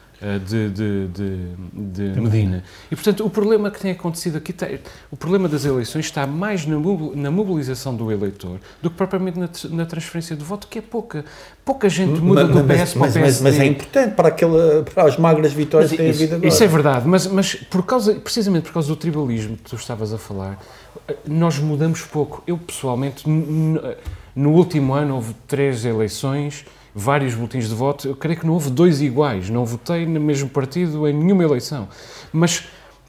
de, de, de, de Medina. E, portanto, o problema que tem acontecido aqui, tem- o problema das eleições está mais na, mobil- na mobilização do eleitor do que propriamente na, na transferência de voto, que é pouca. Pouca gente muda do PS mas, para o mas, PSD. mas, mas é importante para, aquela, para as magras vitórias Mas que têm isso- havido agora. Isso é verdade, mas, mas por causa, precisamente por causa do tribalismo que tu estavas a falar, eh, nós mudamos pouco. Eu, pessoalmente, no último ano houve três eleições, vários boletins de voto. Eu creio que não houve dois iguais. Não votei no mesmo partido em nenhuma eleição. Mas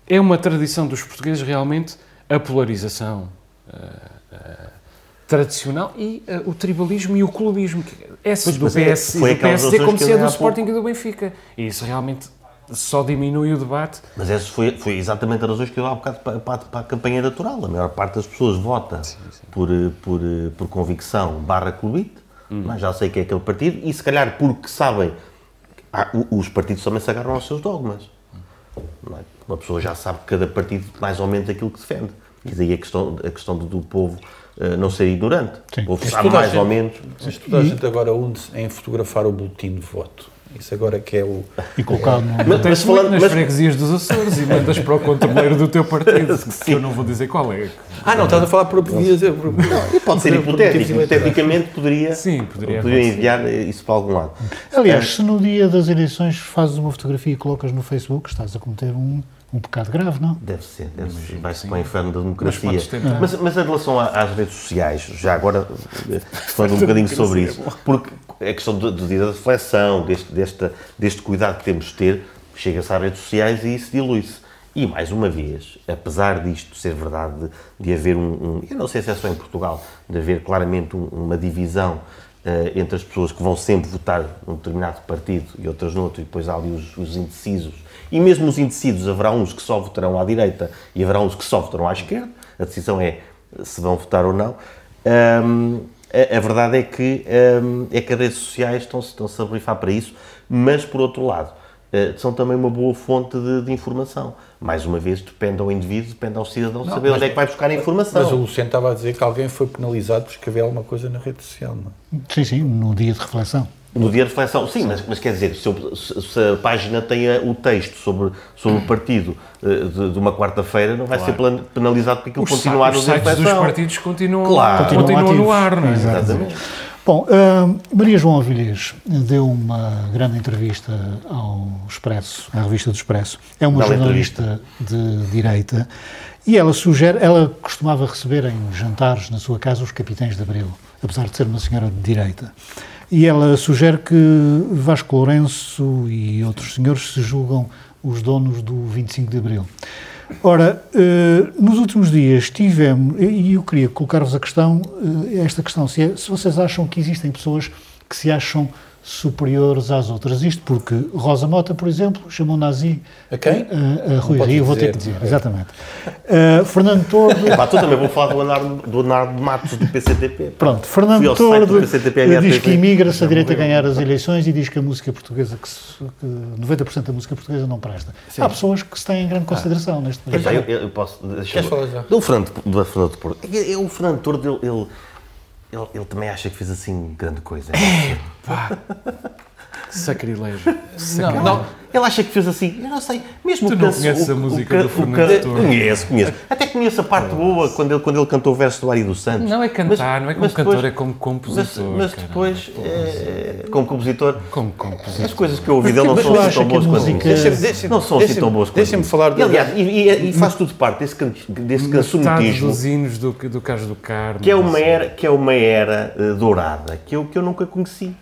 é uma tradição dos portugueses realmente a polarização. eh, eh, tradicional e eh, o tribalismo e o clubismo que esse Pois, do é- PS e do PSD como se é do Sporting pouco. e do Benfica e isso realmente só diminui o debate Mas essa foi, foi exatamente a razões que eu dei há bocado para, para, para a campanha eleitoral. A maior parte das pessoas vota Por, eh, por, eh, por convicção barra clubite, mas já sei que é aquele partido, e se calhar porque sabem, o- os partidos também se agarram aos seus dogmas. não é? Uma pessoa já sabe que cada partido mais ou menos aquilo que defende. E daí a questão, a questão do, do povo eh, não ser ignorante. Sim. O povo Mas sabe toda a mais ou gente- menos. Mas toda a gente agora une-se em fotografar o boletim de voto. Isso agora que é o... E colocado no. Mas, mas falando, nas mas, freguesias dos Açores e mandas para o controleiro do teu partido que eu não vou dizer qual é Ah, não, estás a falar por... Podia dizer, por pode ser hipotético. Hipoteticamente poderia, Sim, poderia poderia enviar isso para algum lado. Aliás, se no dia das eleições fazes uma fotografia e colocas no Facebook, estás a cometer um, um pecado grave, não? Deve ser, deve ser. Vai-se para o inferno da democracia. tentar. Mas, mas em relação às redes sociais, já agora eh, falando um bocadinho sobre isso, porque a questão do, dia da reflexão, deste, deste cuidado que temos de ter, chega-se às redes sociais e isso dilui-se. E mais uma vez, apesar disto ser verdade, de, haver um, um- Eu não sei se é só em Portugal, de haver claramente um- uma divisão eh, entre as pessoas que vão sempre votar num determinado partido e outras noutro, e depois há ali os, os indecisos. E mesmo os indecisos, haverá uns que só votarão à direita e haverá uns que só votarão à esquerda. A decisão é se vão votar ou não. Ahm, a, a verdade é que, ahm, é que as redes sociais estão-se estão-se a brifar para isso, mas, por outro lado, eh, são também uma boa fonte de, de informação. Mais uma vez, depende ao indivíduo, depende ao cidadão saber mas- onde é que vai buscar a informação. Mas o Luciano estava a dizer que alguém foi penalizado por escrever alguma coisa na rede social, não é? Sim, sim, no dia de reflexão. No dia de reflexão, sim, mas, mas quer dizer, se, eu- se- a página tem a- o texto sobre, sobre o partido eh, de, de uma quarta-feira, não vai ser plan- penalizado porque aquilo os, continuar no os dia de sites dos reflexão. partidos continuam, Claro. continuam, Continuam no ar não é? Exato. Exatamente. Bom, ah, Maria João Avilés deu uma grande entrevista ao Expresso, à revista do Expresso. É uma jornalista de direita e ela sugere, ela costumava receber em jantares na sua casa os capitães de Abril, apesar de ser uma senhora de direita. E ela sugere que Vasco Lourenço e outros senhores se julgam os donos do 25 de Abril. Ora, eh, nos últimos dias tivemos, e eu queria colocar-vos a questão, eh, esta questão, se, é- se vocês acham que existem pessoas que se acham superiores às outras. Isto porque Rosa Mota, por exemplo, chamou nazi A quem? a, a Rui Rio, vou ter que dizer, exatamente. Eh, Fernando Tordo, Epá, tu também vou falar do Leonardo, do Leonardo Matos do PCTP. pronto, Fernando Tordo PCTP, diz que HTV. imigra se a direita ganhar as eleições e diz que a música portuguesa, que, se- que 90% da música portuguesa não presta. Há pessoas que se têm em grande consideração neste país. Eu, eu posso. Deixa Queres falar já? Do Fernando, do Fernando. É é, o Fernando Tordo, ele, ele, ele, ele também acha que fez assim grande coisa. Sacrilégio. Não, não, Ele acha que fez assim, eu não sei, mesmo Tu o não canso- conheces o- a o música ca- do o Fernando? Conheço, conheço. Até conheço a parte boa quando ele, quando ele cantou o verso do Ari dos Santos. Não é cantar, não é como mas cantor, depois- é como Mas, compositor. mas caramba. depois, é, como compositor, Como compositor. as coisas que eu ouvi dele não Mas são assim tão boas quanto música- Não são assim tão boas quanto deixa-me falar E, de- aliás, e, e- e faz tudo parte desse, can- desse Metade cancionetismo dos hinos do, do Carlos do Carmo. que é uma assim. era, que é uma era eh, dourada que eu, que eu nunca conheci.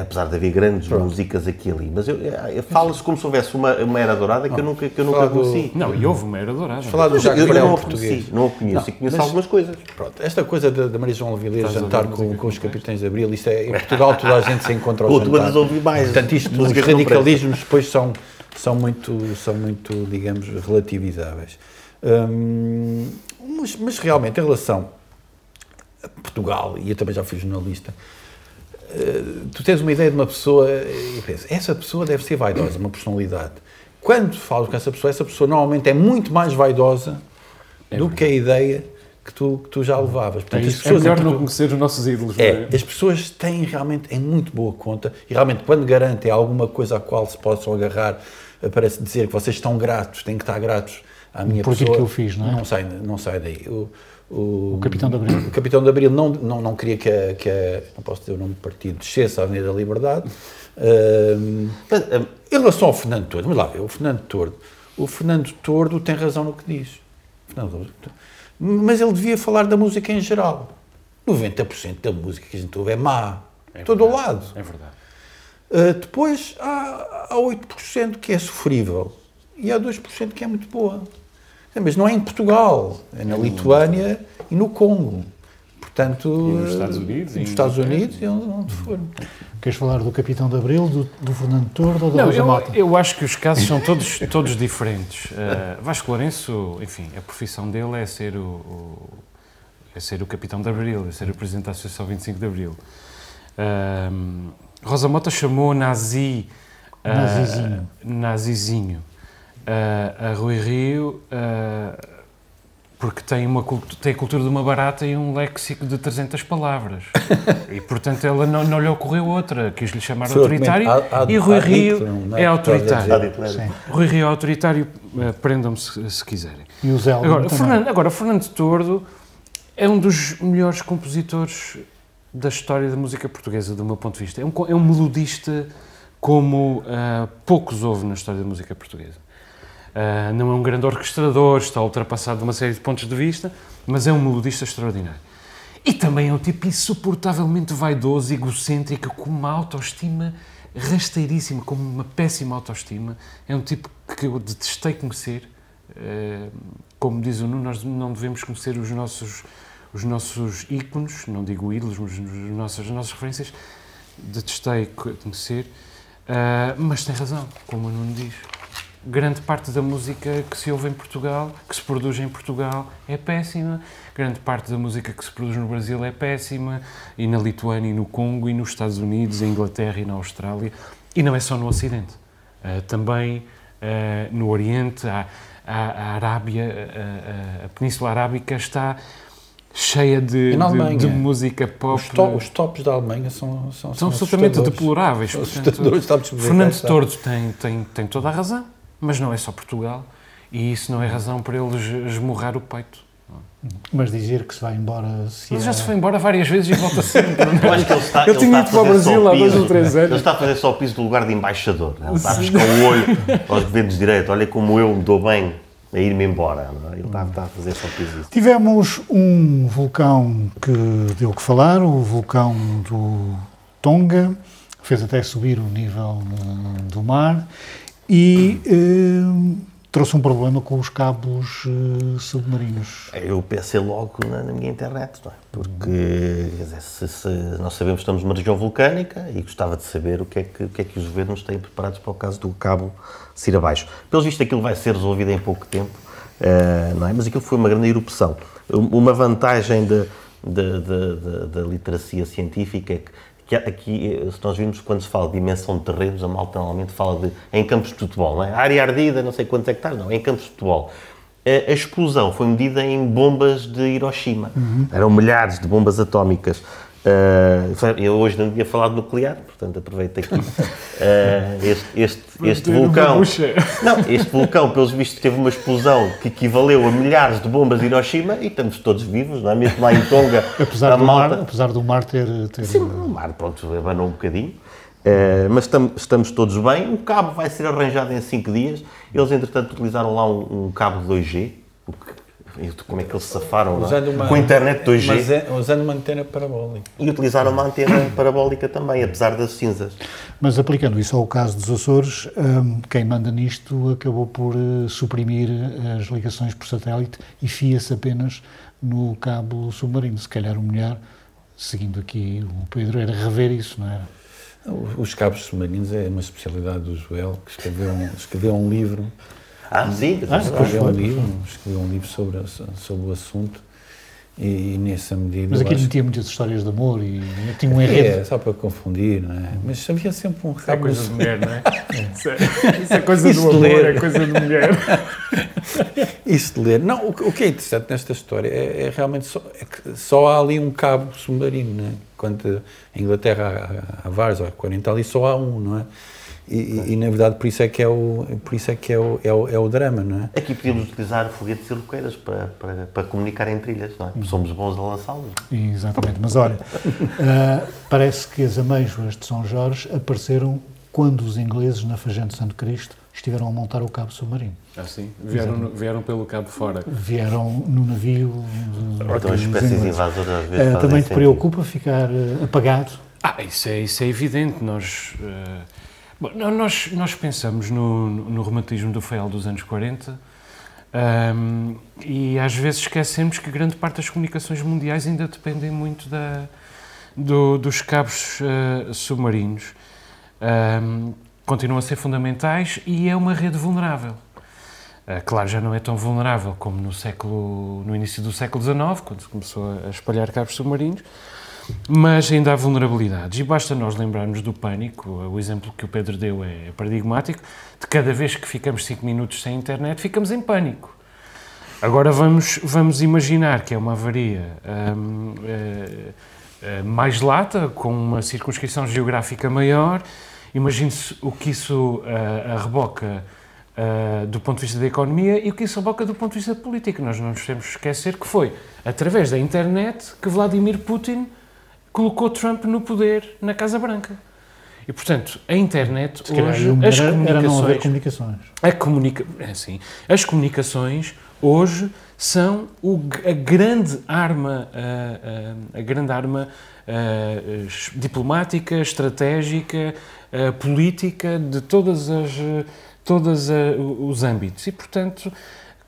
Apesar de haver grandes músicas aqui e ali, mas eu, eu- fala-se como se houvesse uma, uma era dourada que eu nunca, que eu nunca Falar do- conheci. Não, e houve uma era dourada. falar do Eu, Jacques Brel não a português. conheci, não a conheço e conheço mas- algumas coisas. Pronto, esta coisa da, da Maria João Avilés Estás a jantar com, com os não capitães de Abril, isto é, em Portugal toda a gente se encontra ao jantar. andas a ouvir mais Portanto, isto, os não radicalismos depois são, são, muito, são muito, digamos, relativizáveis. Hum, mas, mas realmente, em relação a Portugal, e eu também já fui jornalista, tu tens uma ideia de uma pessoa e pensas, essa pessoa deve ser vaidosa, uma personalidade. Quando falas com essa pessoa, essa pessoa normalmente é muito mais vaidosa do que a ideia que tu, que tu já levavas. Portanto, as É pessoas melhor não conhecer os nossos ídolos, não é, as pessoas têm realmente em muito boa conta e realmente quando garantem alguma coisa à qual se possam agarrar, eh, parece dizer que vocês estão gratos, têm que estar gratos à minha Por aquilo pessoa. que eu fiz, não é? Não sai, não sai daí. O, o, O Capitão de Abril. O Capitão de Abril não, não, não queria que a, que a- não posso dizer o nome do partido, descesse à Avenida da Liberdade. Mas, ah, em relação ao Fernando Tordo, vamos lá ver, o Fernando Tordo, o Fernando Tordo tem razão no que diz. Fernando Tordo- mas ele devia falar da música em geral. 90% da música que a gente ouve é má. todo ao lado. É verdade. Uh, depois há, há 8% que é sofrível e há 2% que é muito boa. É, Mas não é em Portugal, é na Lituânia e no Congo. Portanto, nos uh, Estados Unidos, nos Estados. Unidos e onde, onde for. Queres falar do Capitão de Abril, do, do Fernando Tordo ou da Rosa Mota? eu acho que os casos são todos, todos diferentes. Uh, Vasco Lourenço, enfim, a profissão dele é ser o, o- é ser o capitão de Abril, é ser o presidente da Associação 25 de Abril. Um, Rosa Mota chamou nazi... uh, Nazizinho. nazizinho, uh, a Rui Rio... uh, porque tem, uma, cultu- tem a cultura de uma barata e um léxico de 300 palavras. e, portanto, ela não, não lhe ocorreu outra. Quis-lhe chamar autoritário argumento ad- e Rui Rio não é é? autoritário. Rui Rio é autoritário, prendam-me se, se quiserem. E o Zé Agora. Fernando, agora, Fernando Tordo é um dos melhores compositores da história da música portuguesa, do meu ponto de vista. É um, é um melodista como ah, poucos houve na história da música portuguesa. Ah, não é um grande orquestrador, está ultrapassado de uma série de pontos de vista, mas é um melodista extraordinário. E também é um tipo insuportavelmente vaidoso, egocêntrico, com uma autoestima rasteiríssima, com uma péssima autoestima. É um tipo que eu detestei conhecer. Eh, como diz o Nuno, nós não devemos conhecer os nossos, os nossos ícones, não digo ídolos, mas os nossos, as nossas referências. Detestei co- conhecer. Ah, mas tem razão, como o Nuno diz. Grande parte da música que se ouve em Portugal, que se produz em Portugal, é péssima. Grande parte da música que se produz no Brasil é péssima. E na Lituânia, e no Congo, e nos Estados Unidos, em Inglaterra e na Austrália. E não é só no Ocidente. Ah, também ah, no Oriente, a, a, a Arábia, a, a- a Península Arábica está cheia de, de- de música pop. Os, to- os tops da Alemanha são, são, São absolutamente deploráveis. Portanto, Fernando Tordo tem, tem, tem toda a razão, mas não é só Portugal. E isso não é razão para ele es- esmurrar o peito. Mas dizer que se vai embora se Ele é- já se foi embora várias vezes e volta sempre. é? Eu acho que ele está, Eu ele tinha ido para o fazer só Brasil há dois piso. ou três anos. Ele está a fazer só o piso do lugar de embaixador. né? Ele está a piscar o olho aos governos de direito. Olha como eu me dou bem a ir-me embora. é? Ele está, está a fazer só piso isso. Tivemos um vulcão que deu que falar, o vulcão do Tonga, fez até subir o nível do mar e eh, trouxe um problema com os cabos eh, submarinos. Eu pensei logo na, na minha internet, é? Porque dizer, se, se nós sabemos que estamos numa região vulcânica e gostava de saber o que, é que, o que é que os governos têm preparados para o caso do cabo se ir abaixo. Pelo visto, aquilo vai ser resolvido em pouco tempo, eh, não é? Mas aquilo foi uma grande erupção. Um- Uma vantagem da literacia científica é que que aqui, eh, se nós vimos quando se fala de dimensão de terrenos, a malta normalmente fala de em campos de futebol, não é? Área ardida, não sei quantos hectares, não, em campos de futebol. A, a explosão foi medida em bombas de Hiroshima. Eram milhares de bombas atómicas. Uh, eu hoje não devia falar de nuclear, portanto aproveito aqui. Uh, este este, este uma vulcão. Não, este vulcão, pelos vistos, teve uma explosão que equivaleu a milhares de bombas de Hiroshima e estamos todos vivos, não é? Mesmo lá em Tonga, Apesar do, mar, apesar do mar ter... ter Sim, o mar, pronto, abanou um bocadinho. Eh, mas tam- estamos todos bem. O cabo vai ser arranjado em 5 dias. Eles, entretanto, utilizaram lá um, um cabo 2G. O que- como é que eles se safaram, é? Usando uma- Com a internet 2G. Mas é, usando uma antena parabólica. E utilizaram uma antena parabólica também, apesar das cinzas. Mas aplicando isso ao caso dos Açores, hum, quem manda nisto acabou por eh, suprimir as ligações por satélite e fia-se apenas no cabo submarino. Se calhar o melhor, seguindo aqui o Pedro, era rever isso, não era? Os cabos submarinos é uma especialidade do Joel, que escreveu um, escreveu um livro Ah, sim. Ah, escreveu um livro, escreveu um livro sobre, a- sobre o assunto E, e nessa medida. Mas aquilo acho- metia muitas histórias de amor e tinha um enredo. É, só para confundir, não é? Mas havia sempre um Isso é coisa de mulher, não é? Isso é, isso é coisa Isso do amor, ler. é coisa de mulher. Isso de ler. Não, o, que- o que é interessante nesta história é, é realmente só, é que só há ali um cabo submarino, não é? Quando a Inglaterra há, há vários, há 40 ali, só há um, não é? E, e- e, na verdade por isso é que é o, por isso é, que é, o, é, o, é o drama, não é? Aqui podíamos utilizar foguetes e roqueiras para, para, para comunicar em trilhas, não é? Somos bons a lançá-los. Exatamente, mas olha, ah, parece que as amêijoas de São Jorge apareceram quando os ingleses, na Fagente Santo Cristo, estiveram a montar o cabo submarino. Ah, sim. Vieram, no- vieram pelo cabo fora. Vieram no navio. Então as espécies invasoras às vezes fazem também te sentido. preocupa ficar ah, apagado? Ah, isso é, isso é evidente. Nós, eh, bom, nós, nós pensamos no, no romantismo do Feial dos anos 40 ahm, e às vezes esquecemos que grande parte das comunicações mundiais ainda dependem muito da, do- dos cabos eh, submarinos. Ahm, continuam a ser fundamentais e é uma rede vulnerável. Ah, claro, já não é tão vulnerável como no século, no início do século XIX, quando se começou a espalhar cabos submarinos, mas ainda há vulnerabilidades. E basta nós lembrarmos do pânico, o exemplo que o Pedro deu é paradigmático, de cada vez que ficamos 5 minutos sem internet, ficamos em pânico. Agora vamos, vamos imaginar que é uma avaria hum, eh, eh, mais lata, com uma circunscrição geográfica maior. Imagine-se o que isso eh, arreboca eh, do ponto de vista da economia e o que isso arreboca do ponto de vista político. Nós não nos temos esquecer que foi através da internet que Vladimir Putin colocou Trump no poder na Casa Branca. E, portanto, a internet Se hoje, as melhor era comunicações... comunicações. A comunica... é assim, as comunicações hoje são o a grande arma, ah, ah, a grande arma es- diplomática, estratégica, política de todas as todos os âmbitos. E, portanto,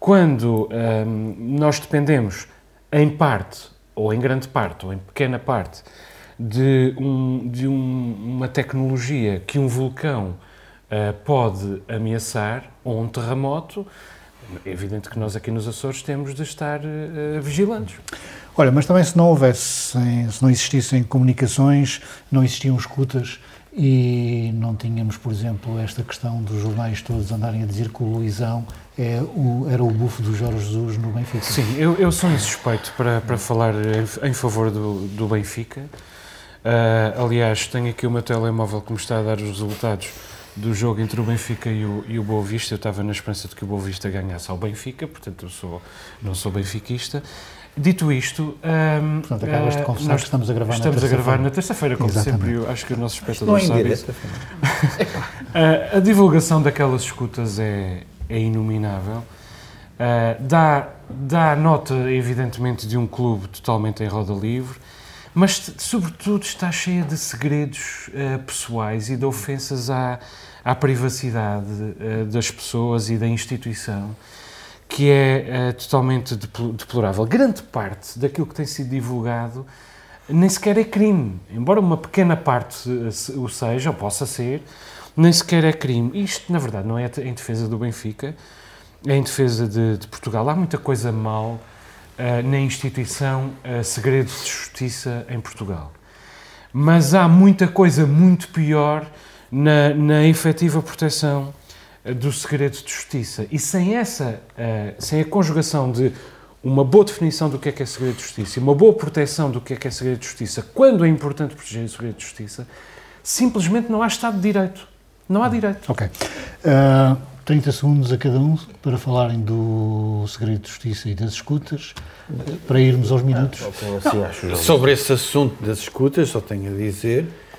quando ah, nós dependemos em parte, ou em grande parte, ou em pequena parte, de, um- de um- uma tecnologia que um vulcão ah, pode ameaçar, ou um terremoto, é evidente que nós aqui nos Açores temos de estar ah, vigilantes. Olha, mas também se não houvesse, se não existissem comunicações, não existiam escutas e não tínhamos, por exemplo, esta questão dos jornais todos andarem a dizer que o Luizão é o, era o bufo do Jorge Jesus no Benfica. Sim, eu, eu sou insuspeito para, para falar em, favor do, do Benfica. Ah, aliás, tenho aqui o meu telemóvel que me está a dar os resultados do jogo entre o Benfica e o, e o Boa Vista. Eu estava na esperança de que o Boa Vista ganhasse ao Benfica, portanto eu sou, não sou benfiquista. Dito isto, ahm, Portanto, acabas de ah, confessar nós que estamos a gravar na estamos a terça-feira. gravar na terça-feira, como Exatamente. sempre. Eu acho que os nossos Não é sabem isso. Uh, a divulgação daquelas escutas é, é inominável. Uh, dá, dá nota, evidentemente, de um clube totalmente em roda livre, mas, sobretudo, está cheia de segredos uh, pessoais e de ofensas à, à privacidade uh, das pessoas e da instituição, que é uh, totalmente depl- deplorável. Grande parte daquilo que tem sido divulgado nem sequer é crime, embora uma pequena parte o seja, ou possa ser, nem sequer é crime. Isto, na verdade, não é em defesa do Benfica, é em defesa de, de Portugal. Há muita coisa mal eh, na instituição eh, segredos de justiça em Portugal. Mas há muita coisa muito pior na, na efetiva proteção do segredo de justiça. E sem essa, eh, sem a conjugação de uma boa definição do que é que é segredo de justiça e uma boa proteção do que é que é segredo de justiça, quando é importante proteger o segredo de justiça, simplesmente não há Estado de Direito. Não há direito. Ok. Uh, 30 segundos a cada um para falarem do segredo de justiça e das escutas, uh, para irmos aos minutos. Eu. Sobre esse assunto das escutas, só tenho a dizer eh,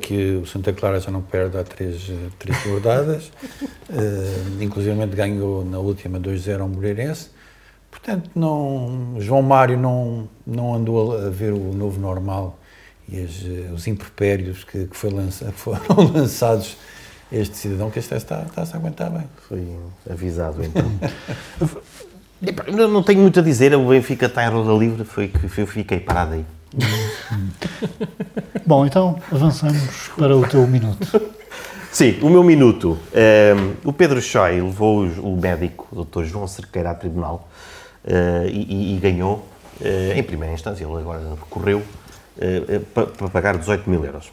que o Santa Clara já não perde há três, eh, três rodadas, eh, inclusive ganhou na última 2-0 ao Moreirense. Portanto, não, João Mário não, não andou a ver o novo normal e as, eh, os impropérios que, que lança, foram lançados a este cidadão, que este está, está-se a aguentar bem. Foi avisado então. Não, não tenho muito a dizer, o Benfica está em roda livre, foi que eu fiquei parado aí. Bom, então avançamos para o teu minuto. Sim, o meu minuto. Ehm, o Pedro Choi levou o médico, o Dr. João Cerqueira, a tribunal eh, e, e- ganhou. em primeira instância, ele agora recorreu para pagar 18 mil euros.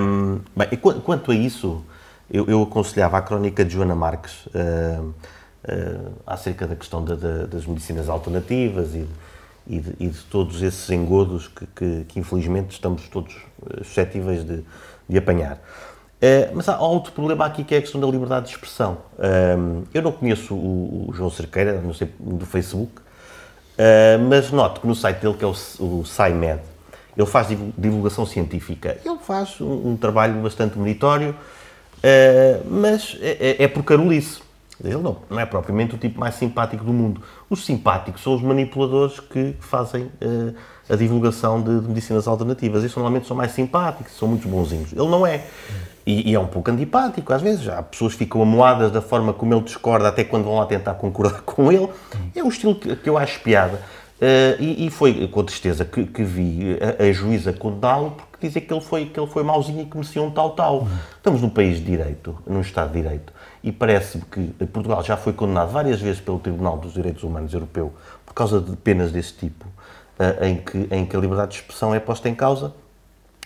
Um, bem, quanto a isso, eu, eu, aconselhava a crónica de Joana Marques uh, uh, acerca da questão de, de, das medicinas alternativas e, e, de, e, de, todos esses engodos que, que, que infelizmente estamos todos suscetíveis de, de apanhar. Uh, mas há outro problema aqui que é a questão da liberdade de expressão. eu não conheço o, o, João Cerqueira, não sei, do Facebook, mas noto que no site dele, que é o, o SciMed, ele faz divulgação científica. Ele faz um, um trabalho bastante meritório, uh, mas é, é, é por carolice. Ele não, não é propriamente o tipo mais simpático do mundo. Os simpáticos são os manipuladores que fazem uh, a divulgação de, de, medicinas alternativas. Estes normalmente são mais simpáticos, são muito bonzinhos. Ele não é. E, e, é um pouco antipático, às vezes. Há pessoas que ficam amoadas da forma como ele discorda, até quando vão lá tentar concordar com ele. É o estilo que, que eu acho piada. Uh, e, e, foi com tristeza que, que vi a, a juíza condená-lo porque dizia que ele foi, que ele foi mauzinho e que merecia um tal-tal. Uhum. Estamos num país de direito, num Estado de direito, e parece-me que Portugal já foi condenado várias vezes pelo Tribunal dos Direitos Humanos Europeu por causa de penas desse tipo, uh, em, que, em que a liberdade de expressão é posta em causa,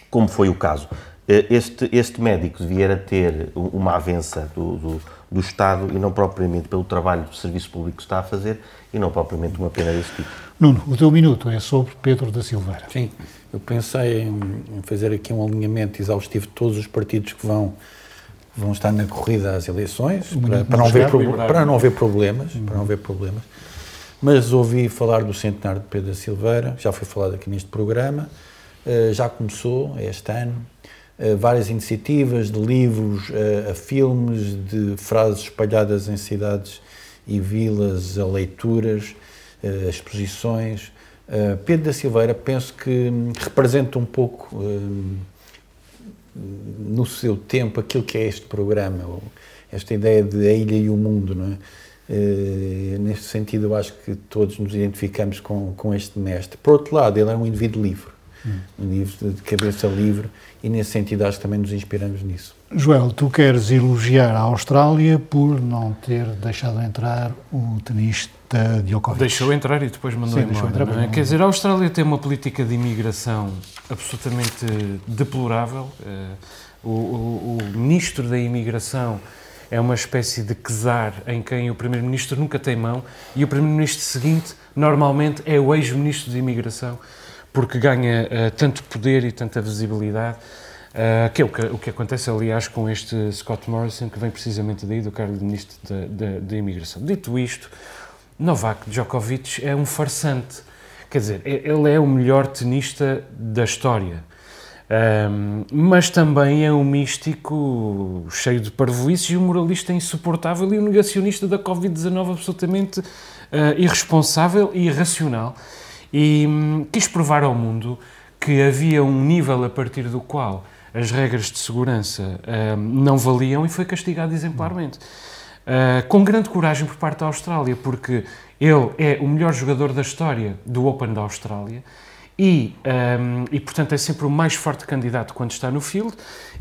como foi o caso. Uh, este, este médico devia ter uma avença do, do, do Estado e não propriamente pelo trabalho do serviço público que está a fazer e não propriamente uma pena desse tipo. Nuno, o teu minuto é sobre Pedro da Silveira. Sim, eu pensei em, fazer aqui um alinhamento exaustivo de todos os partidos que vão, vão estar na corrida às eleições, para, para, não haver para não haver problemas, para não haver problemas. Mas ouvi falar do centenário de Pedro da Silveira, já foi falado aqui neste programa, eh, já começou este ano, várias iniciativas de livros a, a filmes, de frases espalhadas em cidades e vilas, a leituras, uh, exposições. Uh, Pedro da Silveira, penso que representa um pouco, uh, no seu tempo, aquilo que é este programa, esta ideia de a ilha e o mundo, não é? Uh, neste sentido, eu acho que todos nos identificamos com, com este mestre. Por outro lado, ele é um indivíduo livre, hum. um livro de cabeça livre, e nesse sentido acho que também nos inspiramos nisso. Joel, tu queres elogiar a Austrália por não ter deixado entrar o tenista Djokovic. Deixou entrar e depois mandou Sim, embora. Entrar, é? Quer dizer, a Austrália tem uma política de imigração absolutamente deplorável. Eh, o, o, o ministro da imigração é uma espécie de czar em quem o primeiro-ministro nunca tem mão e o primeiro-ministro seguinte normalmente é o ex-ministro de imigração porque ganha uh, tanto poder e tanta visibilidade Uh, que é o que, o que acontece, aliás, com este Scott Morrison, que vem precisamente daí, do cargo de Ministro da Imigração. Dito isto, Novak Djokovic é um farsante. Quer dizer, ele é o melhor tenista da história. Um, mas também é um místico cheio de parvoíces e um moralista insuportável e um negacionista da Covid-19 absolutamente uh, irresponsável e irracional. E um, quis provar ao mundo que havia um nível a partir do qual as regras de segurança uh, não valiam e foi castigado exemplarmente. Uh, com grande coragem por parte da Austrália, porque ele é o melhor jogador da história do Open da Austrália e, um, e portanto, é sempre o mais forte candidato quando está no field.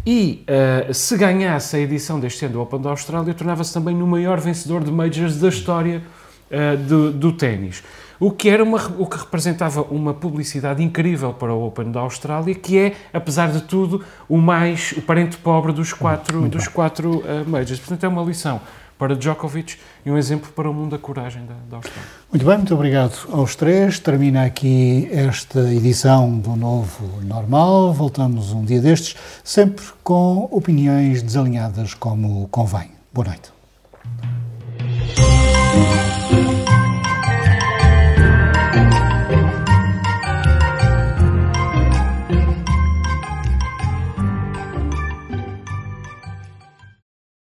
E uh, se ganhasse a edição deste ano do Open da Austrália, tornava-se também no maior vencedor de majors da história uh, do, do ténis. O que, era uma, o que representava uma publicidade incrível para o Open da Austrália, que é, apesar de tudo, o mais o parente pobre dos quatro, dos quatro uh, majors. Portanto, é uma lição para Djokovic e um exemplo para o mundo da coragem da, da Austrália. Muito bem, muito obrigado aos três. Termina aqui esta edição do Novo Normal. Voltamos um dia destes, sempre com opiniões desalinhadas como convém. Boa noite.